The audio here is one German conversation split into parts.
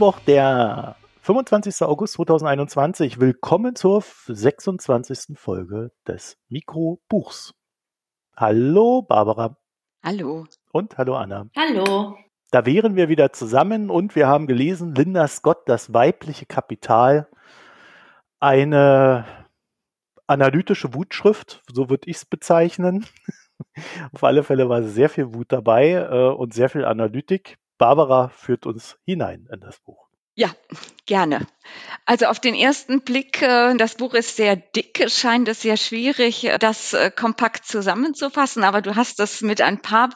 Mittwoch, der 25. August 2021. Willkommen zur 26. Folge des Mikrobuchs. Hallo Barbara. Hallo. Und hallo Anna. Hallo. Da wären wir wieder zusammen und wir haben gelesen, Linda Scott, das weibliche Kapital. Eine analytische Wutschrift, so würde ich es bezeichnen. Auf alle Fälle war sehr viel Wut dabei äh, und sehr viel Analytik. Barbara führt uns hinein in das Buch. Ja, gerne. Also auf den ersten Blick, äh, das Buch ist sehr dick, scheint es sehr schwierig, äh, das äh, kompakt zusammenzufassen, aber du hast es mit ein paar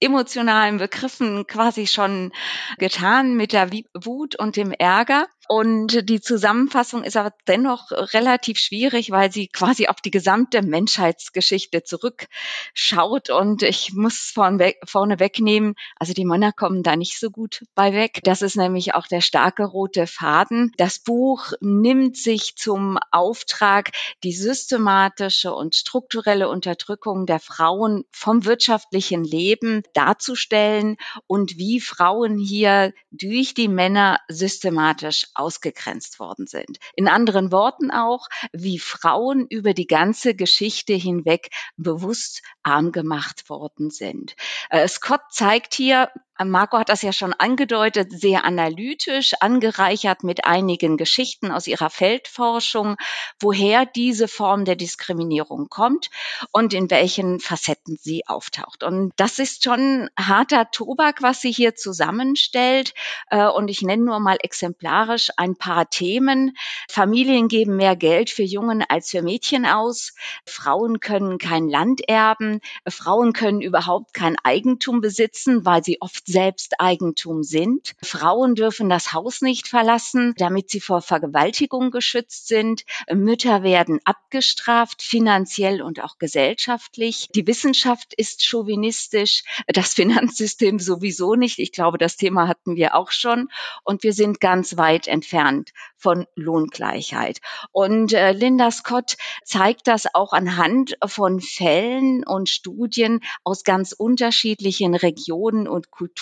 emotionalen Begriffen quasi schon getan, mit der Wut und dem Ärger. Und die Zusammenfassung ist aber dennoch relativ schwierig, weil sie quasi auf die gesamte Menschheitsgeschichte zurückschaut. Und ich muss vorne, vorne wegnehmen, also die Männer kommen da nicht so gut bei weg. Das ist nämlich auch der starke rote Faden. Das Buch nimmt sich zum Auftrag, die systematische und strukturelle Unterdrückung der Frauen vom wirtschaftlichen Leben darzustellen und wie Frauen hier durch die Männer systematisch ausgegrenzt worden sind. In anderen Worten auch, wie Frauen über die ganze Geschichte hinweg bewusst arm gemacht worden sind. Äh, Scott zeigt hier Marco hat das ja schon angedeutet, sehr analytisch, angereichert mit einigen Geschichten aus ihrer Feldforschung, woher diese Form der Diskriminierung kommt und in welchen Facetten sie auftaucht. Und das ist schon harter Tobak, was sie hier zusammenstellt. Äh, und ich nenne nur mal exemplarisch ein paar Themen. Familien geben mehr Geld für Jungen als für Mädchen aus. Frauen können kein Land erben. Frauen können überhaupt kein Eigentum besitzen, weil sie oft Selbsteigentum sind. Frauen dürfen das Haus nicht verlassen, damit sie vor Vergewaltigung geschützt sind. Mütter werden abgestraft, finanziell und auch gesellschaftlich. Die Wissenschaft ist chauvinistisch, das Finanzsystem sowieso nicht. Ich glaube, das Thema hatten wir auch schon. Und wir sind ganz weit entfernt von Lohngleichheit. Und äh, Linda Scott zeigt das auch anhand von Fällen und Studien aus ganz unterschiedlichen Regionen und Kulturen,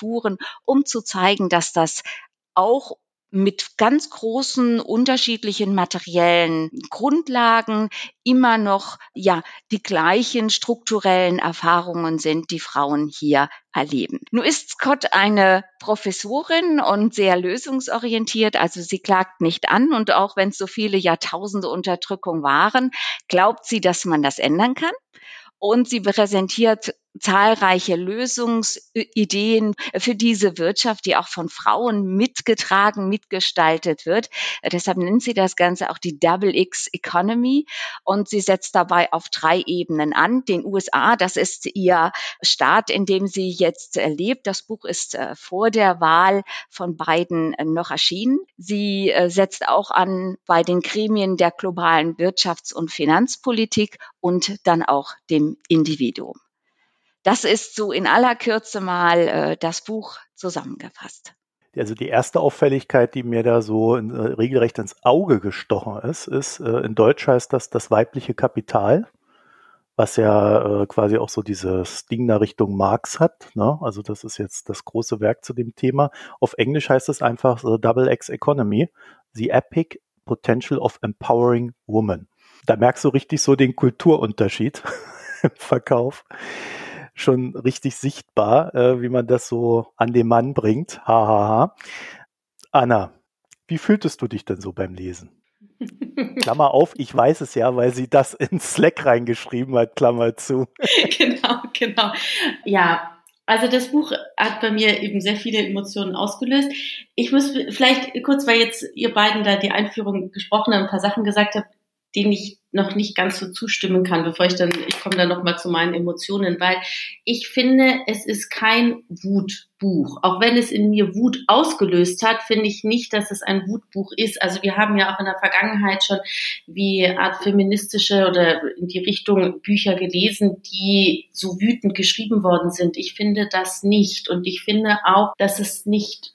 um zu zeigen, dass das auch mit ganz großen unterschiedlichen materiellen Grundlagen immer noch ja die gleichen strukturellen Erfahrungen sind, die Frauen hier erleben. Nun ist Scott eine Professorin und sehr lösungsorientiert, also sie klagt nicht an und auch wenn es so viele Jahrtausende Unterdrückung waren, glaubt sie, dass man das ändern kann und sie präsentiert zahlreiche Lösungsideen für diese Wirtschaft, die auch von Frauen mitgetragen, mitgestaltet wird. Deshalb nennt sie das Ganze auch die Double X Economy und sie setzt dabei auf drei Ebenen an. Den USA, das ist ihr Staat, in dem sie jetzt lebt. Das Buch ist äh, vor der Wahl von Biden äh, noch erschienen. Sie äh, setzt auch an bei den Gremien der globalen Wirtschafts- und Finanzpolitik und dann auch dem Individuum. Das ist so in aller Kürze mal äh, das Buch zusammengefasst. Also die erste Auffälligkeit, die mir da so in, äh, regelrecht ins Auge gestochen ist, ist, äh, in Deutsch heißt das das weibliche Kapital, was ja äh, quasi auch so dieses Ding da Richtung Marx hat. Ne? Also das ist jetzt das große Werk zu dem Thema. Auf Englisch heißt es einfach The Double X Economy, The Epic Potential of Empowering Woman. Da merkst du richtig so den Kulturunterschied im Verkauf schon richtig sichtbar, äh, wie man das so an den Mann bringt. Hahaha. Ha, ha. Anna, wie fühltest du dich denn so beim Lesen? Klammer auf, ich weiß es ja, weil sie das in Slack reingeschrieben hat, Klammer zu. genau, genau. Ja, also das Buch hat bei mir eben sehr viele Emotionen ausgelöst. Ich muss vielleicht kurz, weil jetzt ihr beiden da die Einführung gesprochen habt, ein paar Sachen gesagt habt, denen ich noch nicht ganz so zustimmen kann, bevor ich dann, ich komme dann noch mal zu meinen Emotionen, weil ich finde, es ist kein Wutbuch. Auch wenn es in mir Wut ausgelöst hat, finde ich nicht, dass es ein Wutbuch ist. Also wir haben ja auch in der Vergangenheit schon wie Art feministische oder in die Richtung Bücher gelesen, die so wütend geschrieben worden sind. Ich finde das nicht. Und ich finde auch, dass es nicht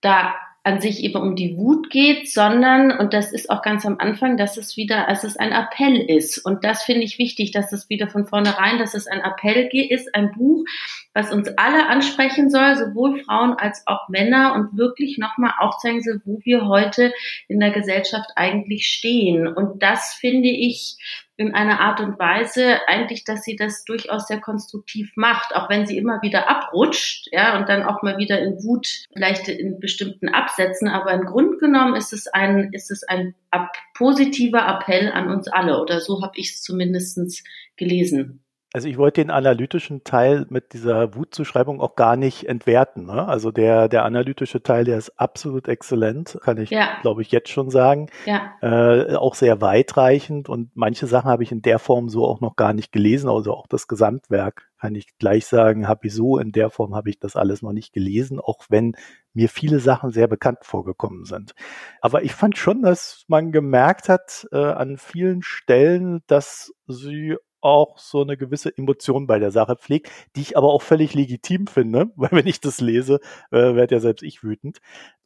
da an sich eben um die Wut geht, sondern, und das ist auch ganz am Anfang, dass es wieder, als es ein Appell ist. Und das finde ich wichtig, dass es wieder von vornherein, dass es ein Appell ist, ein Buch, was uns alle ansprechen soll, sowohl Frauen als auch Männer und wirklich nochmal aufzeigen soll, wo wir heute in der Gesellschaft eigentlich stehen. Und das finde ich in einer Art und Weise eigentlich, dass sie das durchaus sehr konstruktiv macht, auch wenn sie immer wieder abrutscht, ja, und dann auch mal wieder in Wut, vielleicht in bestimmten Absätzen, aber im Grunde genommen ist es ein, ist es ein positiver Appell an uns alle, oder so habe ich es zumindestens gelesen. Also ich wollte den analytischen Teil mit dieser Wutzuschreibung auch gar nicht entwerten. Ne? Also der, der analytische Teil, der ist absolut exzellent, kann ich, ja. glaube ich, jetzt schon sagen. Ja. Äh, auch sehr weitreichend und manche Sachen habe ich in der Form so auch noch gar nicht gelesen, also auch das Gesamtwerk kann ich gleich sagen, habe ich so in der Form habe ich das alles noch nicht gelesen, auch wenn mir viele Sachen sehr bekannt vorgekommen sind. Aber ich fand schon, dass man gemerkt hat äh, an vielen Stellen, dass sie auch so eine gewisse Emotion bei der Sache pflegt, die ich aber auch völlig legitim finde, weil wenn ich das lese, äh, werde ja selbst ich wütend.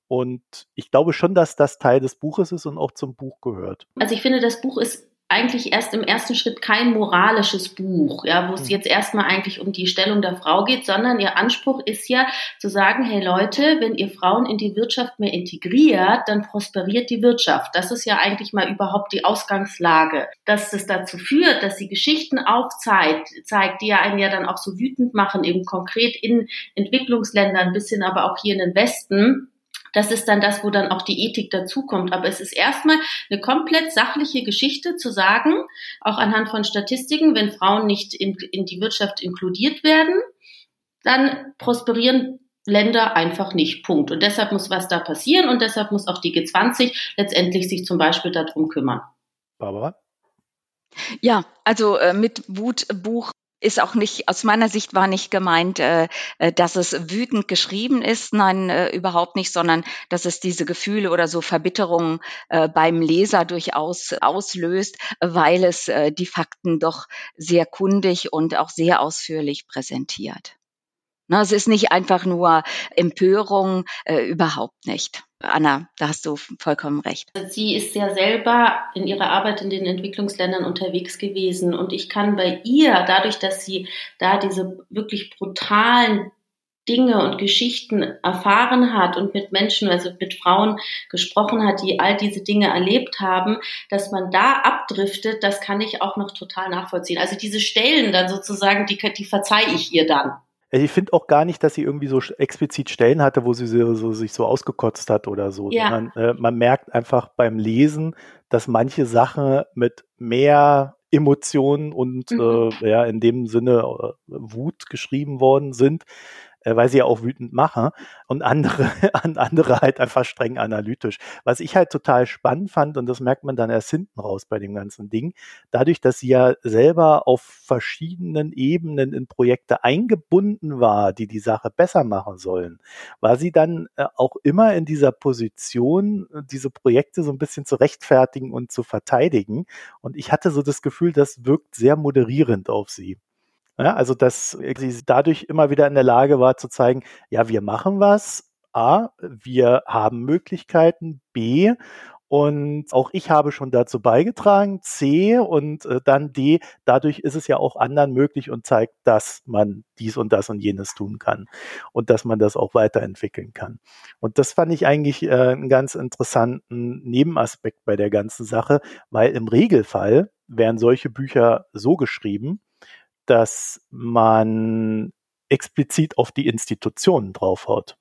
Und ich glaube schon, dass das Teil des Buches ist und auch zum Buch gehört. Also ich finde, das Buch ist eigentlich erst im ersten Schritt kein moralisches Buch, ja, wo es hm. jetzt erstmal eigentlich um die Stellung der Frau geht, sondern ihr Anspruch ist ja zu sagen, hey Leute, wenn ihr Frauen in die Wirtschaft mehr integriert, dann prosperiert die Wirtschaft. Das ist ja eigentlich mal überhaupt die Ausgangslage. Dass es dazu führt, dass sie Geschichten aufzeigt, zeigt, die ja einen ja dann auch so wütend machen, eben konkret in Entwicklungsländern, bis hin aber auch hier in den Westen, das ist dann das, wo dann auch die Ethik dazukommt. Aber es ist erstmal eine komplett sachliche Geschichte zu sagen, auch anhand von Statistiken, wenn Frauen nicht in, in die Wirtschaft inkludiert werden, dann prosperieren Länder einfach nicht. Punkt. Und deshalb muss was da passieren und deshalb muss auch die G20 letztendlich sich zum Beispiel darum kümmern. Barbara? Ja, also äh, mit Wutbuch ist auch nicht, aus meiner Sicht war nicht gemeint, äh, äh, dass es wütend geschrieben ist, nein, äh, überhaupt nicht, sondern dass es diese Gefühle oder so Verbitterungen beim Leser durchaus auslöst, weil es die Fakten doch sehr kundig und auch sehr ausführlich präsentiert. Na, es ist nicht einfach nur Empörung, äh, überhaupt nicht. Anna, da hast du vollkommen recht. Sie ist ja selber in ihrer Arbeit in den Entwicklungsländern unterwegs gewesen und ich kann bei ihr, dadurch, dass sie da diese wirklich brutalen Dinge und Geschichten erfahren hat und mit Menschen, also mit Frauen gesprochen hat, die all diese Dinge erlebt haben, dass man da abdriftet, das kann ich auch noch total nachvollziehen. Also diese Stellen dann sozusagen, die, die verzeihe ich ihr dann. Also ich finde auch gar nicht, dass sie irgendwie so explizit Stellen hatte, wo sie so, so sich so ausgekotzt hat oder so. Ja. Sondern, äh, man merkt einfach beim Lesen, dass manche Sachen mit mehr Emotionen und mhm. äh, ja in dem Sinne äh, Wut geschrieben worden sind, äh, weil sie ja auch wütend machen und andere, andere halt einfach streng analytisch. Was ich halt total spannend fand, und das merkt man dann erst hinten raus bei dem ganzen Ding, dadurch, dass sie ja selber auf verschiedenen Ebenen in Projekte eingebunden war, die die Sache besser machen sollen, war sie dann äh, auch immer in dieser Position, diese Projekte so ein bisschen zu rechtfertigen und zu verteidigen. Und ich hatte so das Gefühl, das wirkt sehr moderierend auf sie. Ja, also, dass sie dadurch immer wieder in der Lage war zu zeigen, ja, wir machen was. A, wir haben Möglichkeiten. B, und auch ich habe schon dazu beigetragen. C und äh, dann D. Dadurch ist es ja auch anderen möglich und zeigt, dass man dies und das und jenes tun kann und dass man das auch weiterentwickeln kann. Und das fand ich eigentlich äh, einen ganz interessanten Nebenaspekt bei der ganzen Sache, weil im Regelfall werden solche Bücher so geschrieben, dass man explizit auf die Institutionen draufhaut.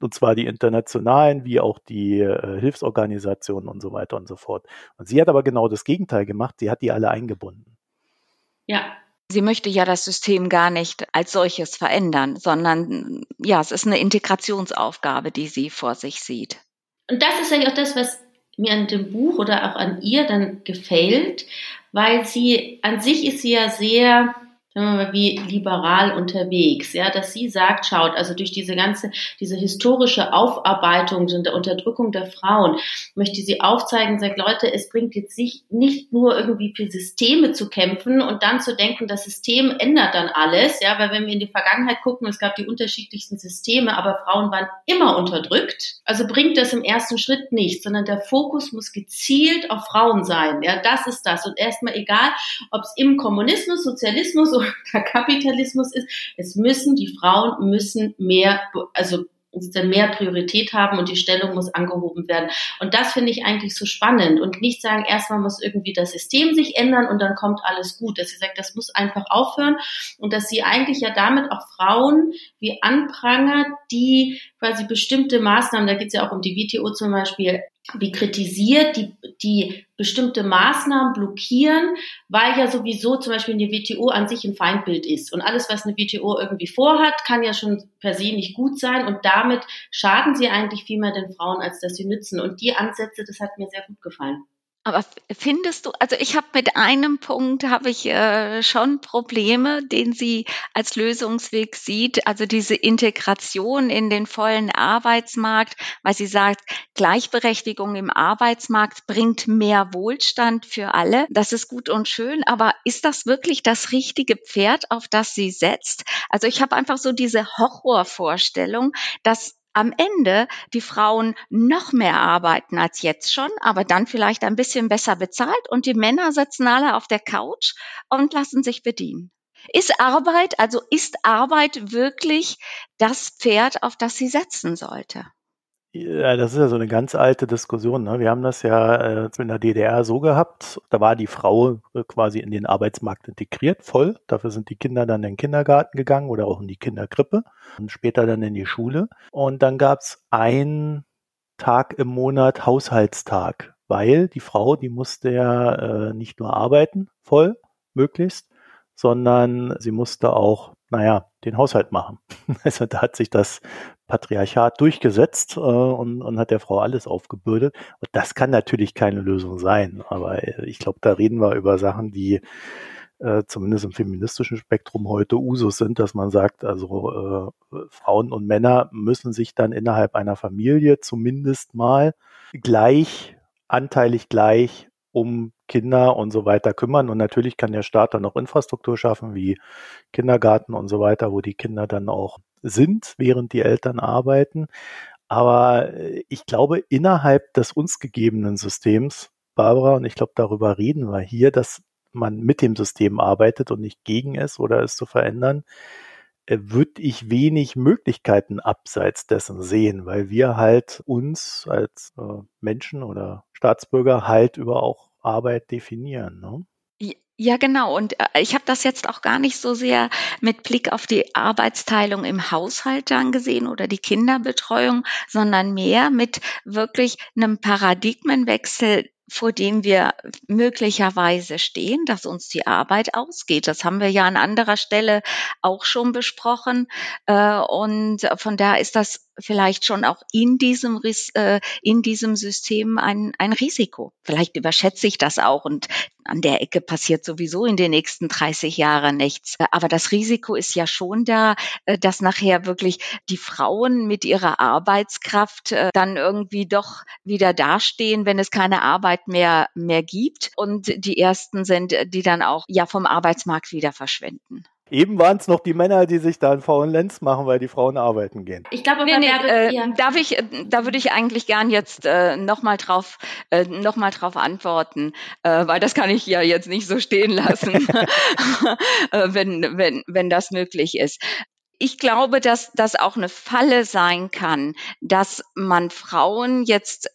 Und zwar die internationalen wie auch die äh, Hilfsorganisationen und so weiter und so fort. Und sie hat aber genau das Gegenteil gemacht. Sie hat die alle eingebunden. Ja. Sie möchte ja das System gar nicht als solches verändern, sondern ja, es ist eine Integrationsaufgabe, die sie vor sich sieht. Und das ist ja auch das, was mir an dem Buch oder auch an ihr dann gefällt, weil sie an sich ist sie ja sehr sagen wir mal, wie liberal unterwegs, ja, dass sie sagt, schaut, also durch diese ganze, diese historische Aufarbeitung und der Unterdrückung der Frauen, möchte sie aufzeigen, sagt, Leute, es bringt jetzt nicht, nicht nur irgendwie für Systeme zu kämpfen und dann zu denken, das System ändert dann alles, ja, weil wenn wir in die Vergangenheit gucken, es gab die unterschiedlichsten Systeme, aber Frauen waren immer unterdrückt, also bringt das im ersten Schritt nichts, sondern der Fokus muss gezielt auf Frauen sein, ja, das ist das. Und erstmal egal, ob es im Kommunismus, Sozialismus oder Kapitalismus ist, es müssen, die Frauen müssen mehr, also mehr Priorität haben und die Stellung muss angehoben werden. Und das finde ich eigentlich so spannend und nicht sagen, erstmal muss irgendwie das System sich ändern und dann kommt alles gut. Dass sie sagt, das muss einfach aufhören und dass sie eigentlich ja damit auch Frauen wie anprangert, die quasi bestimmte Maßnahmen, da geht es ja auch um die WTO zum Beispiel, wie kritisiert, die, die bestimmte Maßnahmen blockieren, weil ja sowieso zum Beispiel eine WTO an sich ein Feindbild ist. Und alles, was eine WTO irgendwie vorhat, kann ja schon per se nicht gut sein. Und damit schaden sie eigentlich viel mehr den Frauen, als dass sie nützen. Und die Ansätze, das hat mir sehr gut gefallen. Aber findest du, also ich habe mit einem Punkt habe ich äh, schon Probleme, den sie als Lösungsweg sieht, also diese Integration in den vollen Arbeitsmarkt, weil sie sagt, Gleichberechtigung im Arbeitsmarkt bringt mehr Wohlstand für alle. Das ist gut und schön, aber ist das wirklich das richtige Pferd, auf das sie setzt? Also ich habe einfach so diese Horrorvorstellung, dass am Ende die Frauen noch mehr arbeiten als jetzt schon, aber dann vielleicht ein bisschen besser bezahlt und die Männer sitzen alle auf der Couch und lassen sich bedienen. Ist Arbeit, also ist Arbeit wirklich das Pferd, auf das sie setzen sollte? Ja, das ist ja so eine ganz alte Diskussion. Ne? Wir haben das ja äh, in der DDR so gehabt, da war die Frau äh, quasi in den Arbeitsmarkt integriert, voll. Dafür sind die Kinder dann in den Kindergarten gegangen oder auch in die Kinderkrippe und später dann in die Schule. Und dann gab's einen Tag im Monat Haushaltstag, weil die Frau, die musste ja äh, nicht nur arbeiten, voll, möglichst, sondern sie musste auch, naja, den Haushalt machen. Also da hat sich das Patriarchat durchgesetzt äh, und, und hat der Frau alles aufgebürdet. Und das kann natürlich keine Lösung sein. Aber äh, ich glaube, da reden wir über Sachen, die äh, zumindest im feministischen Spektrum heute Usus sind, dass man sagt, also äh, Frauen und Männer müssen sich dann innerhalb einer Familie zumindest mal gleich, anteilig gleich um Kinder und so weiter kümmern. Und natürlich kann der Staat dann auch Infrastruktur schaffen, wie Kindergarten und so weiter, wo die Kinder dann auch sind, während die Eltern arbeiten. Aber äh, ich glaube, innerhalb des uns gegebenen Systems, Barbara, und ich glaube, darüber reden wir hier, dass man mit dem System arbeitet und nicht gegen es oder es zu verändern, würde ich wenig Möglichkeiten abseits dessen sehen, weil wir halt uns als äh, Menschen oder Staatsbürger halt über auch Arbeit definieren. Ne? Ja, genau. Und äh, ich habe das jetzt auch gar nicht so sehr mit Blick auf die Arbeitsteilung im Haushalt dann gesehen oder die Kinderbetreuung, sondern mehr mit wirklich einem Paradigmenwechsel vor dem wir möglicherweise stehen, dass uns die Arbeit ausgeht. Das haben wir ja an anderer Stelle auch schon besprochen. Äh, und von daher ist das vielleicht schon auch in diesem, äh, in diesem System ein, ein Risiko. Vielleicht überschätze ich das auch und an der Ecke passiert sowieso in den nächsten 30 Jahren nichts. Aber das Risiko ist ja schon da, äh, dass nachher wirklich die Frauen mit ihrer Arbeitskraft dann irgendwie doch wieder dastehen, wenn es keine Arbeit mehr, mehr gibt und die ersten sind, die dann auch ja vom Arbeitsmarkt wieder verschwinden. Eben waren es noch die Männer, die sich da einen faulen Lenz machen, weil die Frauen arbeiten gehen. Ich glaube, nee, nee, äh, darf ich, da würde ich eigentlich gern jetzt äh, nochmal drauf, äh, noch drauf antworten, äh, weil das kann ich ja jetzt nicht so stehen lassen, äh, wenn, wenn, wenn das möglich ist. Ich glaube, dass das auch eine Falle sein kann, dass man Frauen jetzt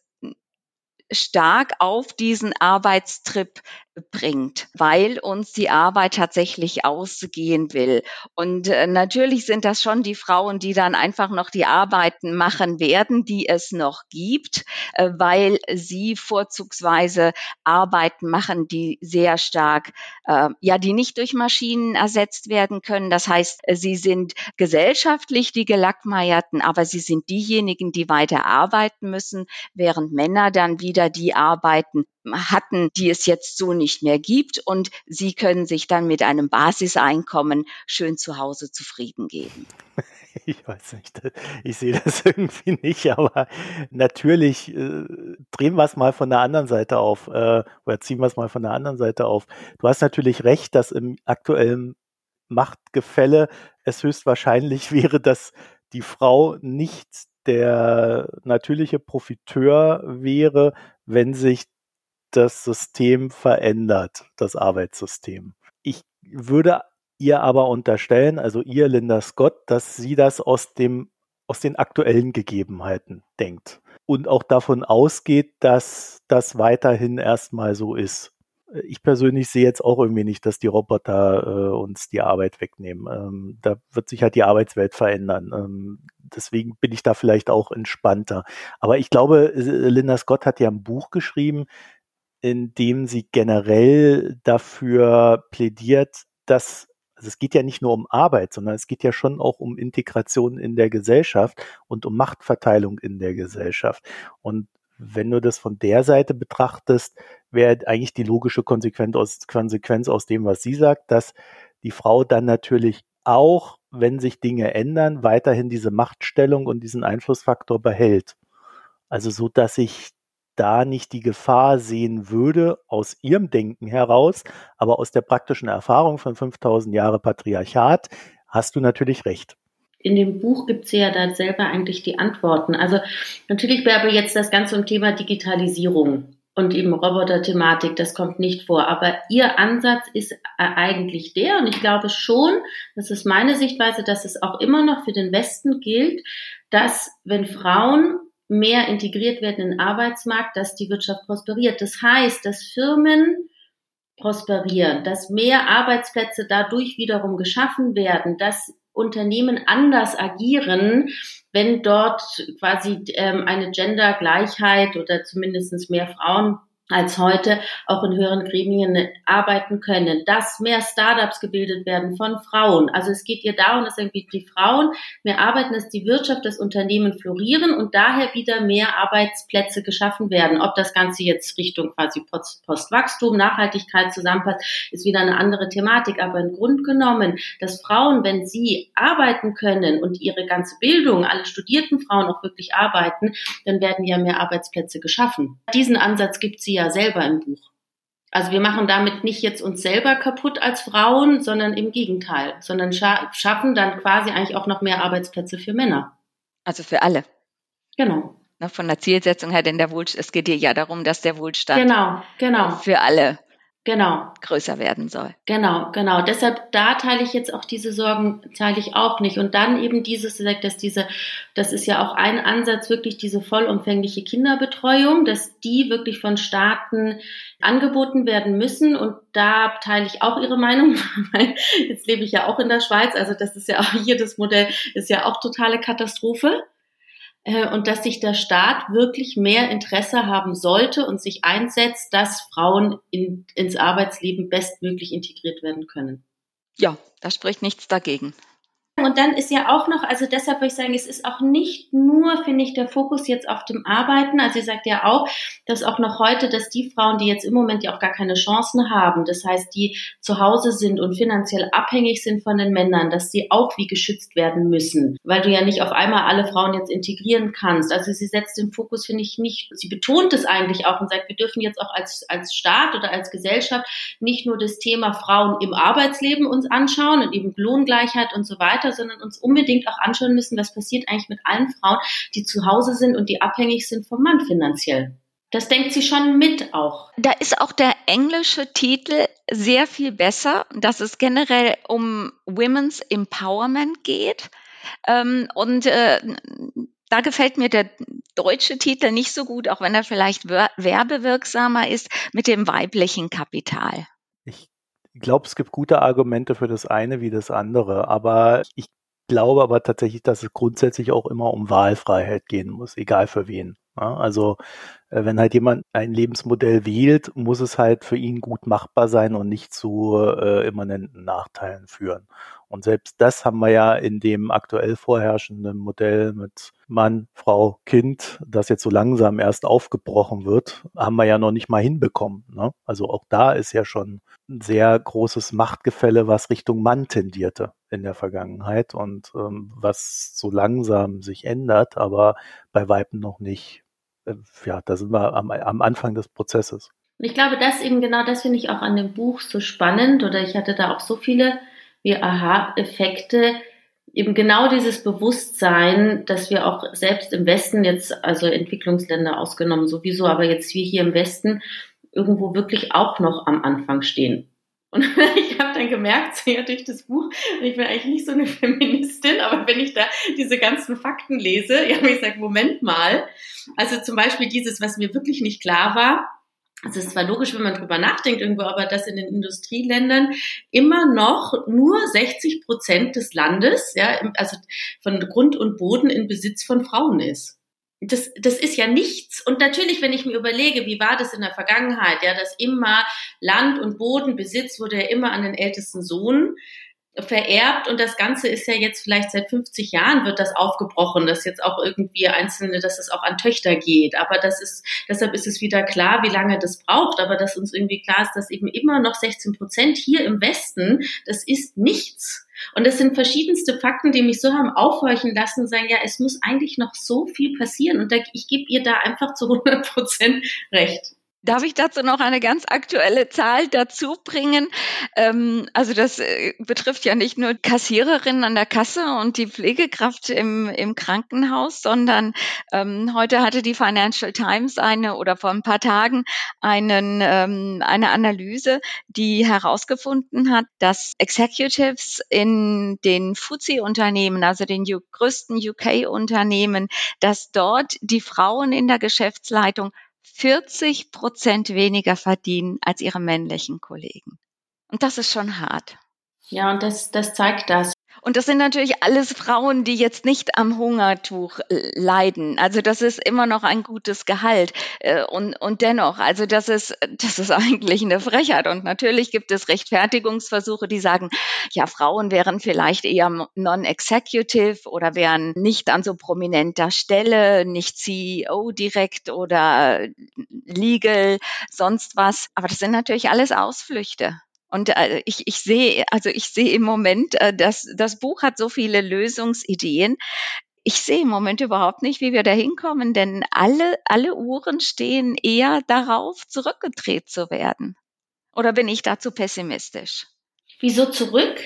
stark auf diesen Arbeitstrip bringt, weil uns die Arbeit tatsächlich ausgehen will. Und äh, natürlich sind das schon die Frauen, die dann einfach noch die Arbeiten machen werden, die es noch gibt, äh, weil sie vorzugsweise Arbeiten machen, die sehr stark, äh, ja, die nicht durch Maschinen ersetzt werden können. Das heißt, sie sind gesellschaftlich die Gelackmeierten, aber sie sind diejenigen, die weiter arbeiten müssen, während Männer dann wieder wieder die Arbeiten hatten, die es jetzt so nicht mehr gibt. Und sie können sich dann mit einem Basiseinkommen schön zu Hause zufrieden geben. Ich weiß nicht, ich sehe das irgendwie nicht, aber natürlich äh, drehen wir es mal von der anderen Seite auf äh, oder ziehen wir es mal von der anderen Seite auf. Du hast natürlich recht, dass im aktuellen Machtgefälle es höchstwahrscheinlich wäre, dass die Frau nicht der natürliche Profiteur wäre, wenn sich das System verändert, das Arbeitssystem. Ich würde ihr aber unterstellen, also ihr Linda Scott, dass sie das aus dem aus den aktuellen Gegebenheiten denkt und auch davon ausgeht, dass das weiterhin erstmal so ist. Ich persönlich sehe jetzt auch irgendwie nicht, dass die Roboter äh, uns die Arbeit wegnehmen. Ähm, da wird sich halt die Arbeitswelt verändern. Ähm, deswegen bin ich da vielleicht auch entspannter. Aber ich glaube, Linda Scott hat ja ein Buch geschrieben, in dem sie generell dafür plädiert, dass also es geht ja nicht nur um Arbeit, sondern es geht ja schon auch um Integration in der Gesellschaft und um Machtverteilung in der Gesellschaft. Und wenn du das von der Seite betrachtest, wäre eigentlich die logische Konsequenz aus, Konsequenz aus dem, was sie sagt, dass die Frau dann natürlich auch, wenn sich Dinge ändern, weiterhin diese Machtstellung und diesen Einflussfaktor behält. Also so, dass ich da nicht die Gefahr sehen würde aus ihrem Denken heraus, aber aus der praktischen Erfahrung von 5000 Jahre Patriarchat hast du natürlich recht. In dem Buch gibt sie ja da selber eigentlich die Antworten. Also natürlich wäre jetzt das Ganze um Thema Digitalisierung und eben Roboter-Thematik, das kommt nicht vor. Aber ihr Ansatz ist eigentlich der, und ich glaube schon, das ist meine Sichtweise, dass es auch immer noch für den Westen gilt, dass wenn Frauen mehr integriert werden in den Arbeitsmarkt, dass die Wirtschaft prosperiert. Das heißt, dass Firmen prosperieren, dass mehr Arbeitsplätze dadurch wiederum geschaffen werden, dass Unternehmen anders agieren, wenn dort quasi ähm, eine Gendergleichheit oder zumindest mehr Frauen als heute auch in höheren Gremien arbeiten können, dass mehr Startups gebildet werden von Frauen. Also es geht ihr darum, dass irgendwie die Frauen mehr arbeiten, dass die Wirtschaft, das Unternehmen florieren und daher wieder mehr Arbeitsplätze geschaffen werden. Ob das Ganze jetzt Richtung quasi Postwachstum, Nachhaltigkeit zusammenpasst, ist wieder eine andere Thematik. Aber im Grund genommen, dass Frauen, wenn sie arbeiten können und ihre ganze Bildung, alle studierten Frauen auch wirklich arbeiten, dann werden ja mehr Arbeitsplätze geschaffen. Diesen Ansatz gibt sie ja selber im Buch. Also wir machen damit nicht jetzt uns selber kaputt als Frauen, sondern im Gegenteil, sondern scha schaffen dann quasi eigentlich auch noch mehr Arbeitsplätze für Männer. Also für alle. Genau. Von der Zielsetzung her, denn der Wohlstand, es geht dir ja darum, dass der Wohlstand genau, genau. für alle genau. größer werden soll. Genau, genau. Deshalb, da teile ich jetzt auch diese Sorgen, teile ich auch nicht. Und dann eben dieses, dass diese, das ist ja auch ein Ansatz, wirklich diese vollumfängliche Kinderbetreuung, dass die wirklich von Staaten angeboten werden müssen. Und da teile ich auch Ihre Meinung, weil jetzt lebe ich ja auch in der Schweiz. Also das ist ja auch hier das Modell, ist ja auch totale Katastrophe. Äh, und dass sich der Staat wirklich mehr Interesse haben sollte und sich einsetzt, dass Frauen in, ins Arbeitsleben bestmöglich integriert werden können. Ja, da spricht nichts dagegen. Und dann ist ja auch noch, also deshalb würde ich sagen, es ist auch nicht nur, finde ich, der Fokus jetzt auf dem Arbeiten. Also ihr sagt ja auch, dass auch noch heute, dass die Frauen, die jetzt im Moment ja auch gar keine Chancen haben, das heißt, die zu Hause sind und finanziell abhängig sind von den Männern, dass sie auch wie geschützt werden müssen, weil du ja nicht auf einmal alle Frauen jetzt integrieren kannst. Also sie setzt den Fokus, finde ich, nicht, sie betont es eigentlich auch und sagt, wir dürfen jetzt auch als, als Staat oder als Gesellschaft nicht nur das Thema Frauen im Arbeitsleben uns anschauen und eben Lohngleichheit und so weiter, weiter, sondern uns unbedingt auch anschauen müssen, was passiert eigentlich mit allen Frauen, die zu Hause sind und die abhängig sind vom Mann finanziell. Das denkt sie schon mit auch. Da ist auch der englische Titel sehr viel besser, dass es generell um Women's Empowerment geht. Ähm, und äh, da gefällt mir der deutsche Titel nicht so gut, auch wenn er vielleicht werbewirksamer ist, mit dem weiblichen Kapital. Ich ich glaube, es gibt gute Argumente für das eine wie das andere, aber ich glaube aber tatsächlich, dass es grundsätzlich auch immer um Wahlfreiheit gehen muss, egal für wen. Ja, also äh, wenn halt jemand ein Lebensmodell wählt, muss es halt für ihn gut machbar sein und nicht zu äh, immanenten Nachteilen führen. Und selbst das haben wir ja in dem aktuell vorherrschenden Modell mit Mann, Frau, Kind, das jetzt so langsam erst aufgebrochen wird, haben wir ja noch nicht mal hinbekommen. Ne? Also auch da ist ja schon ein sehr großes Machtgefälle, was Richtung Mann tendierte in der Vergangenheit und ähm, was so langsam sich ändert, aber bei Weiben noch nicht. Äh, ja, da sind wir am, am Anfang des Prozesses. Und ich glaube, das eben genau das finde ich auch an dem Buch so spannend oder ich hatte da auch so viele wie Aha-Effekte, eben genau dieses Bewusstsein, dass wir auch selbst im Westen jetzt, also Entwicklungsländer ausgenommen sowieso, aber jetzt wir hier im Westen irgendwo wirklich auch noch am Anfang stehen. Und ich habe dann gemerkt, so ja durch das Buch, ich bin eigentlich nicht so eine Feministin, aber wenn ich da diese ganzen Fakten lese, ja, ich sage, Moment mal. Also zum Beispiel dieses, was mir wirklich nicht klar war, es ist zwar logisch, wenn man drüber nachdenkt irgendwo, aber dass in den Industrieländern immer noch nur 60 Prozent des Landes, ja, also von Grund und Boden in Besitz von Frauen ist. Das, das ist ja nichts. Und natürlich, wenn ich mir überlege, wie war das in der Vergangenheit, ja, dass immer Land und Bodenbesitz wurde ja immer an den ältesten Sohn vererbt und das Ganze ist ja jetzt vielleicht seit 50 Jahren wird das aufgebrochen, dass jetzt auch irgendwie einzelne, dass es auch an Töchter geht. Aber das ist, deshalb ist es wieder klar, wie lange das braucht. Aber dass uns irgendwie klar ist, dass eben immer noch 16 Prozent hier im Westen, das ist nichts. Und das sind verschiedenste Fakten, die mich so haben aufhorchen lassen, sagen, ja, es muss eigentlich noch so viel passieren. Und da, ich gebe ihr da einfach zu 100 Prozent recht. Darf ich dazu noch eine ganz aktuelle Zahl dazu bringen? Ähm, also das äh, betrifft ja nicht nur Kassiererinnen an der Kasse und die Pflegekraft im, im Krankenhaus, sondern ähm, heute hatte die Financial Times eine oder vor ein paar Tagen einen, ähm, eine Analyse, die herausgefunden hat, dass Executives in den FTSE-Unternehmen, also den größten UK-Unternehmen, dass dort die Frauen in der Geschäftsleitung 40 Prozent weniger verdienen als ihre männlichen Kollegen. Und das ist schon hart. Ja, und das, das zeigt das. Und das sind natürlich alles Frauen, die jetzt nicht am Hungertuch äh, leiden. Also das ist immer noch ein gutes Gehalt. Äh, und, und dennoch, also das ist, das ist eigentlich eine Frechheit. Und natürlich gibt es Rechtfertigungsversuche, die sagen, ja, Frauen wären vielleicht eher non-executive oder wären nicht an so prominenter Stelle, nicht CEO direkt oder legal, sonst was. Aber das sind natürlich alles Ausflüchte. Und äh, ich, ich sehe, also ich sehe im Moment, äh, dass das Buch hat so viele Lösungsideen. Ich sehe im Moment überhaupt nicht, wie wir da hinkommen, denn alle, alle Uhren stehen eher darauf, zurückgedreht zu werden. Oder bin ich dazu pessimistisch? Wieso zurück?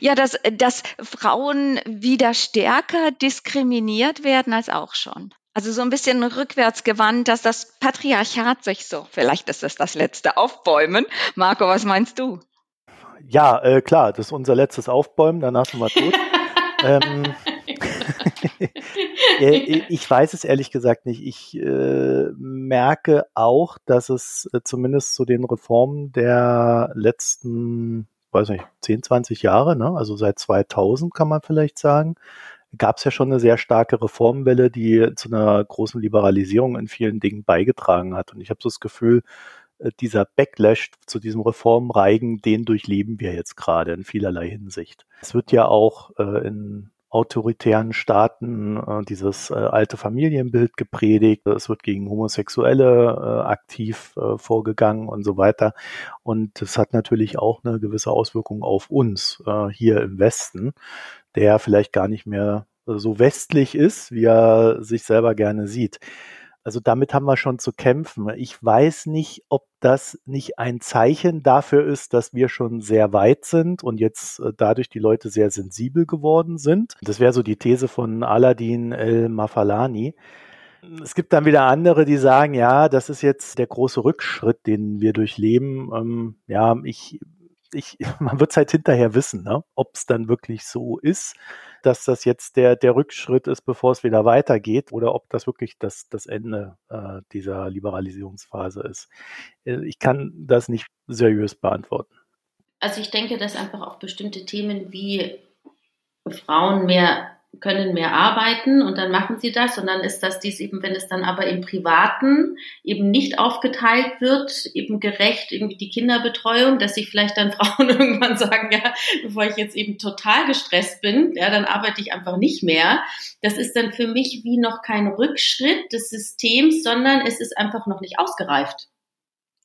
Ja, dass, dass Frauen wieder stärker diskriminiert werden als auch schon. Also so ein bisschen rückwärts gewandt, dass das Patriarchat sich so, vielleicht ist es das letzte Aufbäumen. Marco, was meinst du? Ja, äh, klar, das ist unser letztes Aufbäumen, danach sind wir tot. ähm, ich weiß es ehrlich gesagt nicht. Ich äh, merke auch, dass es äh, zumindest zu den Reformen der letzten, weiß nicht, 10, 20 Jahre, ne? also seit 2000 kann man vielleicht sagen, gab es ja schon eine sehr starke Reformwelle, die zu einer großen Liberalisierung in vielen Dingen beigetragen hat. Und ich habe so das Gefühl, äh, dieser Backlash zu diesem Reformreigen, den durchleben wir jetzt gerade in vielerlei Hinsicht. Es wird ja auch äh, in autoritären Staaten äh, dieses äh, alte Familienbild gepredigt. Es wird gegen Homosexuelle äh, aktiv äh, vorgegangen und so weiter. Und das hat natürlich auch eine gewisse Auswirkung auf uns äh, hier im Westen der vielleicht gar nicht mehr so westlich ist, wie er sich selber gerne sieht. Also damit haben wir schon zu kämpfen. Ich weiß nicht, ob das nicht ein Zeichen dafür ist, dass wir schon sehr weit sind und jetzt äh, dadurch die Leute sehr sensibel geworden sind. Das wäre so die These von Aladdin El-Mafalani. Es gibt dann wieder andere, die sagen, ja, das ist jetzt der große Rückschritt, den wir durchleben. Ähm, ja, ich ich, man wird es halt hinterher wissen, ne? ob es dann wirklich so ist, dass das jetzt der, der Rückschritt ist, bevor es wieder weitergeht, oder ob das wirklich das, das Ende äh, dieser Liberalisierungsphase ist. Äh, ich kann das nicht seriös beantworten. Also ich denke, dass einfach auch bestimmte Themen wie Frauen mehr können mehr arbeiten und dann machen sie das und dann ist das dies eben, wenn es dann aber im Privaten eben nicht aufgeteilt wird, eben gerecht irgendwie die Kinderbetreuung, dass sich vielleicht dann Frauen irgendwann sagen, ja, bevor ich jetzt eben total gestresst bin, ja, dann arbeite ich einfach nicht mehr. Das ist dann für mich wie noch kein Rückschritt des Systems, sondern es ist einfach noch nicht ausgereift.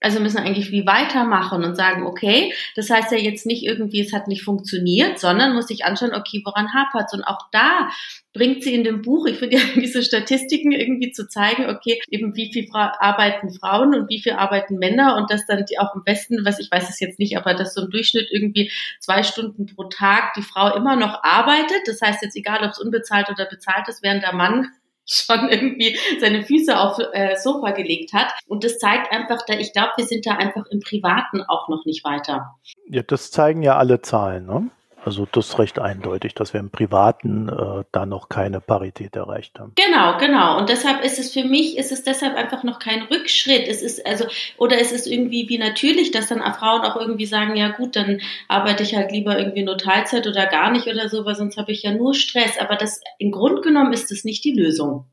Also müssen eigentlich wie weitermachen und sagen, okay, das heißt ja jetzt nicht irgendwie, es hat nicht funktioniert, sondern muss sich anschauen, okay, woran hapert Und auch da bringt sie in dem Buch, ich finde ja diese Statistiken irgendwie zu zeigen, okay, eben wie viel Fra arbeiten Frauen und wie viel arbeiten Männer und dass dann die auch im Westen, was ich weiß es jetzt nicht, aber dass so im Durchschnitt irgendwie zwei Stunden pro Tag die Frau immer noch arbeitet. Das heißt jetzt egal, ob es unbezahlt oder bezahlt ist, während der Mann schon irgendwie seine Füße auf äh, Sofa gelegt hat. Und das zeigt einfach, da ich glaube, wir sind da einfach im Privaten auch noch nicht weiter. Ja, das zeigen ja alle Zahlen, ne? Also das recht eindeutig, dass wir im Privaten äh, da noch keine Parität erreicht haben. Genau, genau. Und deshalb ist es für mich, ist es deshalb einfach noch kein Rückschritt. Es ist also, oder es ist irgendwie wie natürlich, dass dann Frauen auch irgendwie sagen, ja gut, dann arbeite ich halt lieber irgendwie nur Teilzeit oder gar nicht oder so, weil sonst habe ich ja nur Stress. Aber das im Grunde genommen ist es nicht die Lösung.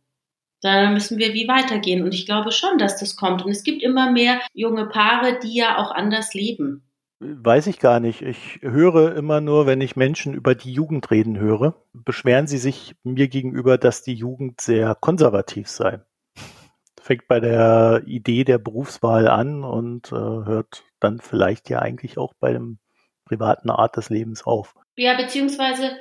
Da müssen wir wie weitergehen. Und ich glaube schon, dass das kommt. Und es gibt immer mehr junge Paare, die ja auch anders leben. Weiß ich gar nicht. Ich höre immer nur, wenn ich Menschen über die Jugend reden höre, beschweren sie sich mir gegenüber, dass die Jugend sehr konservativ sei. Fängt bei der Idee der Berufswahl an und äh, hört dann vielleicht ja eigentlich auch bei dem privaten Art des Lebens auf. Ja, beziehungsweise,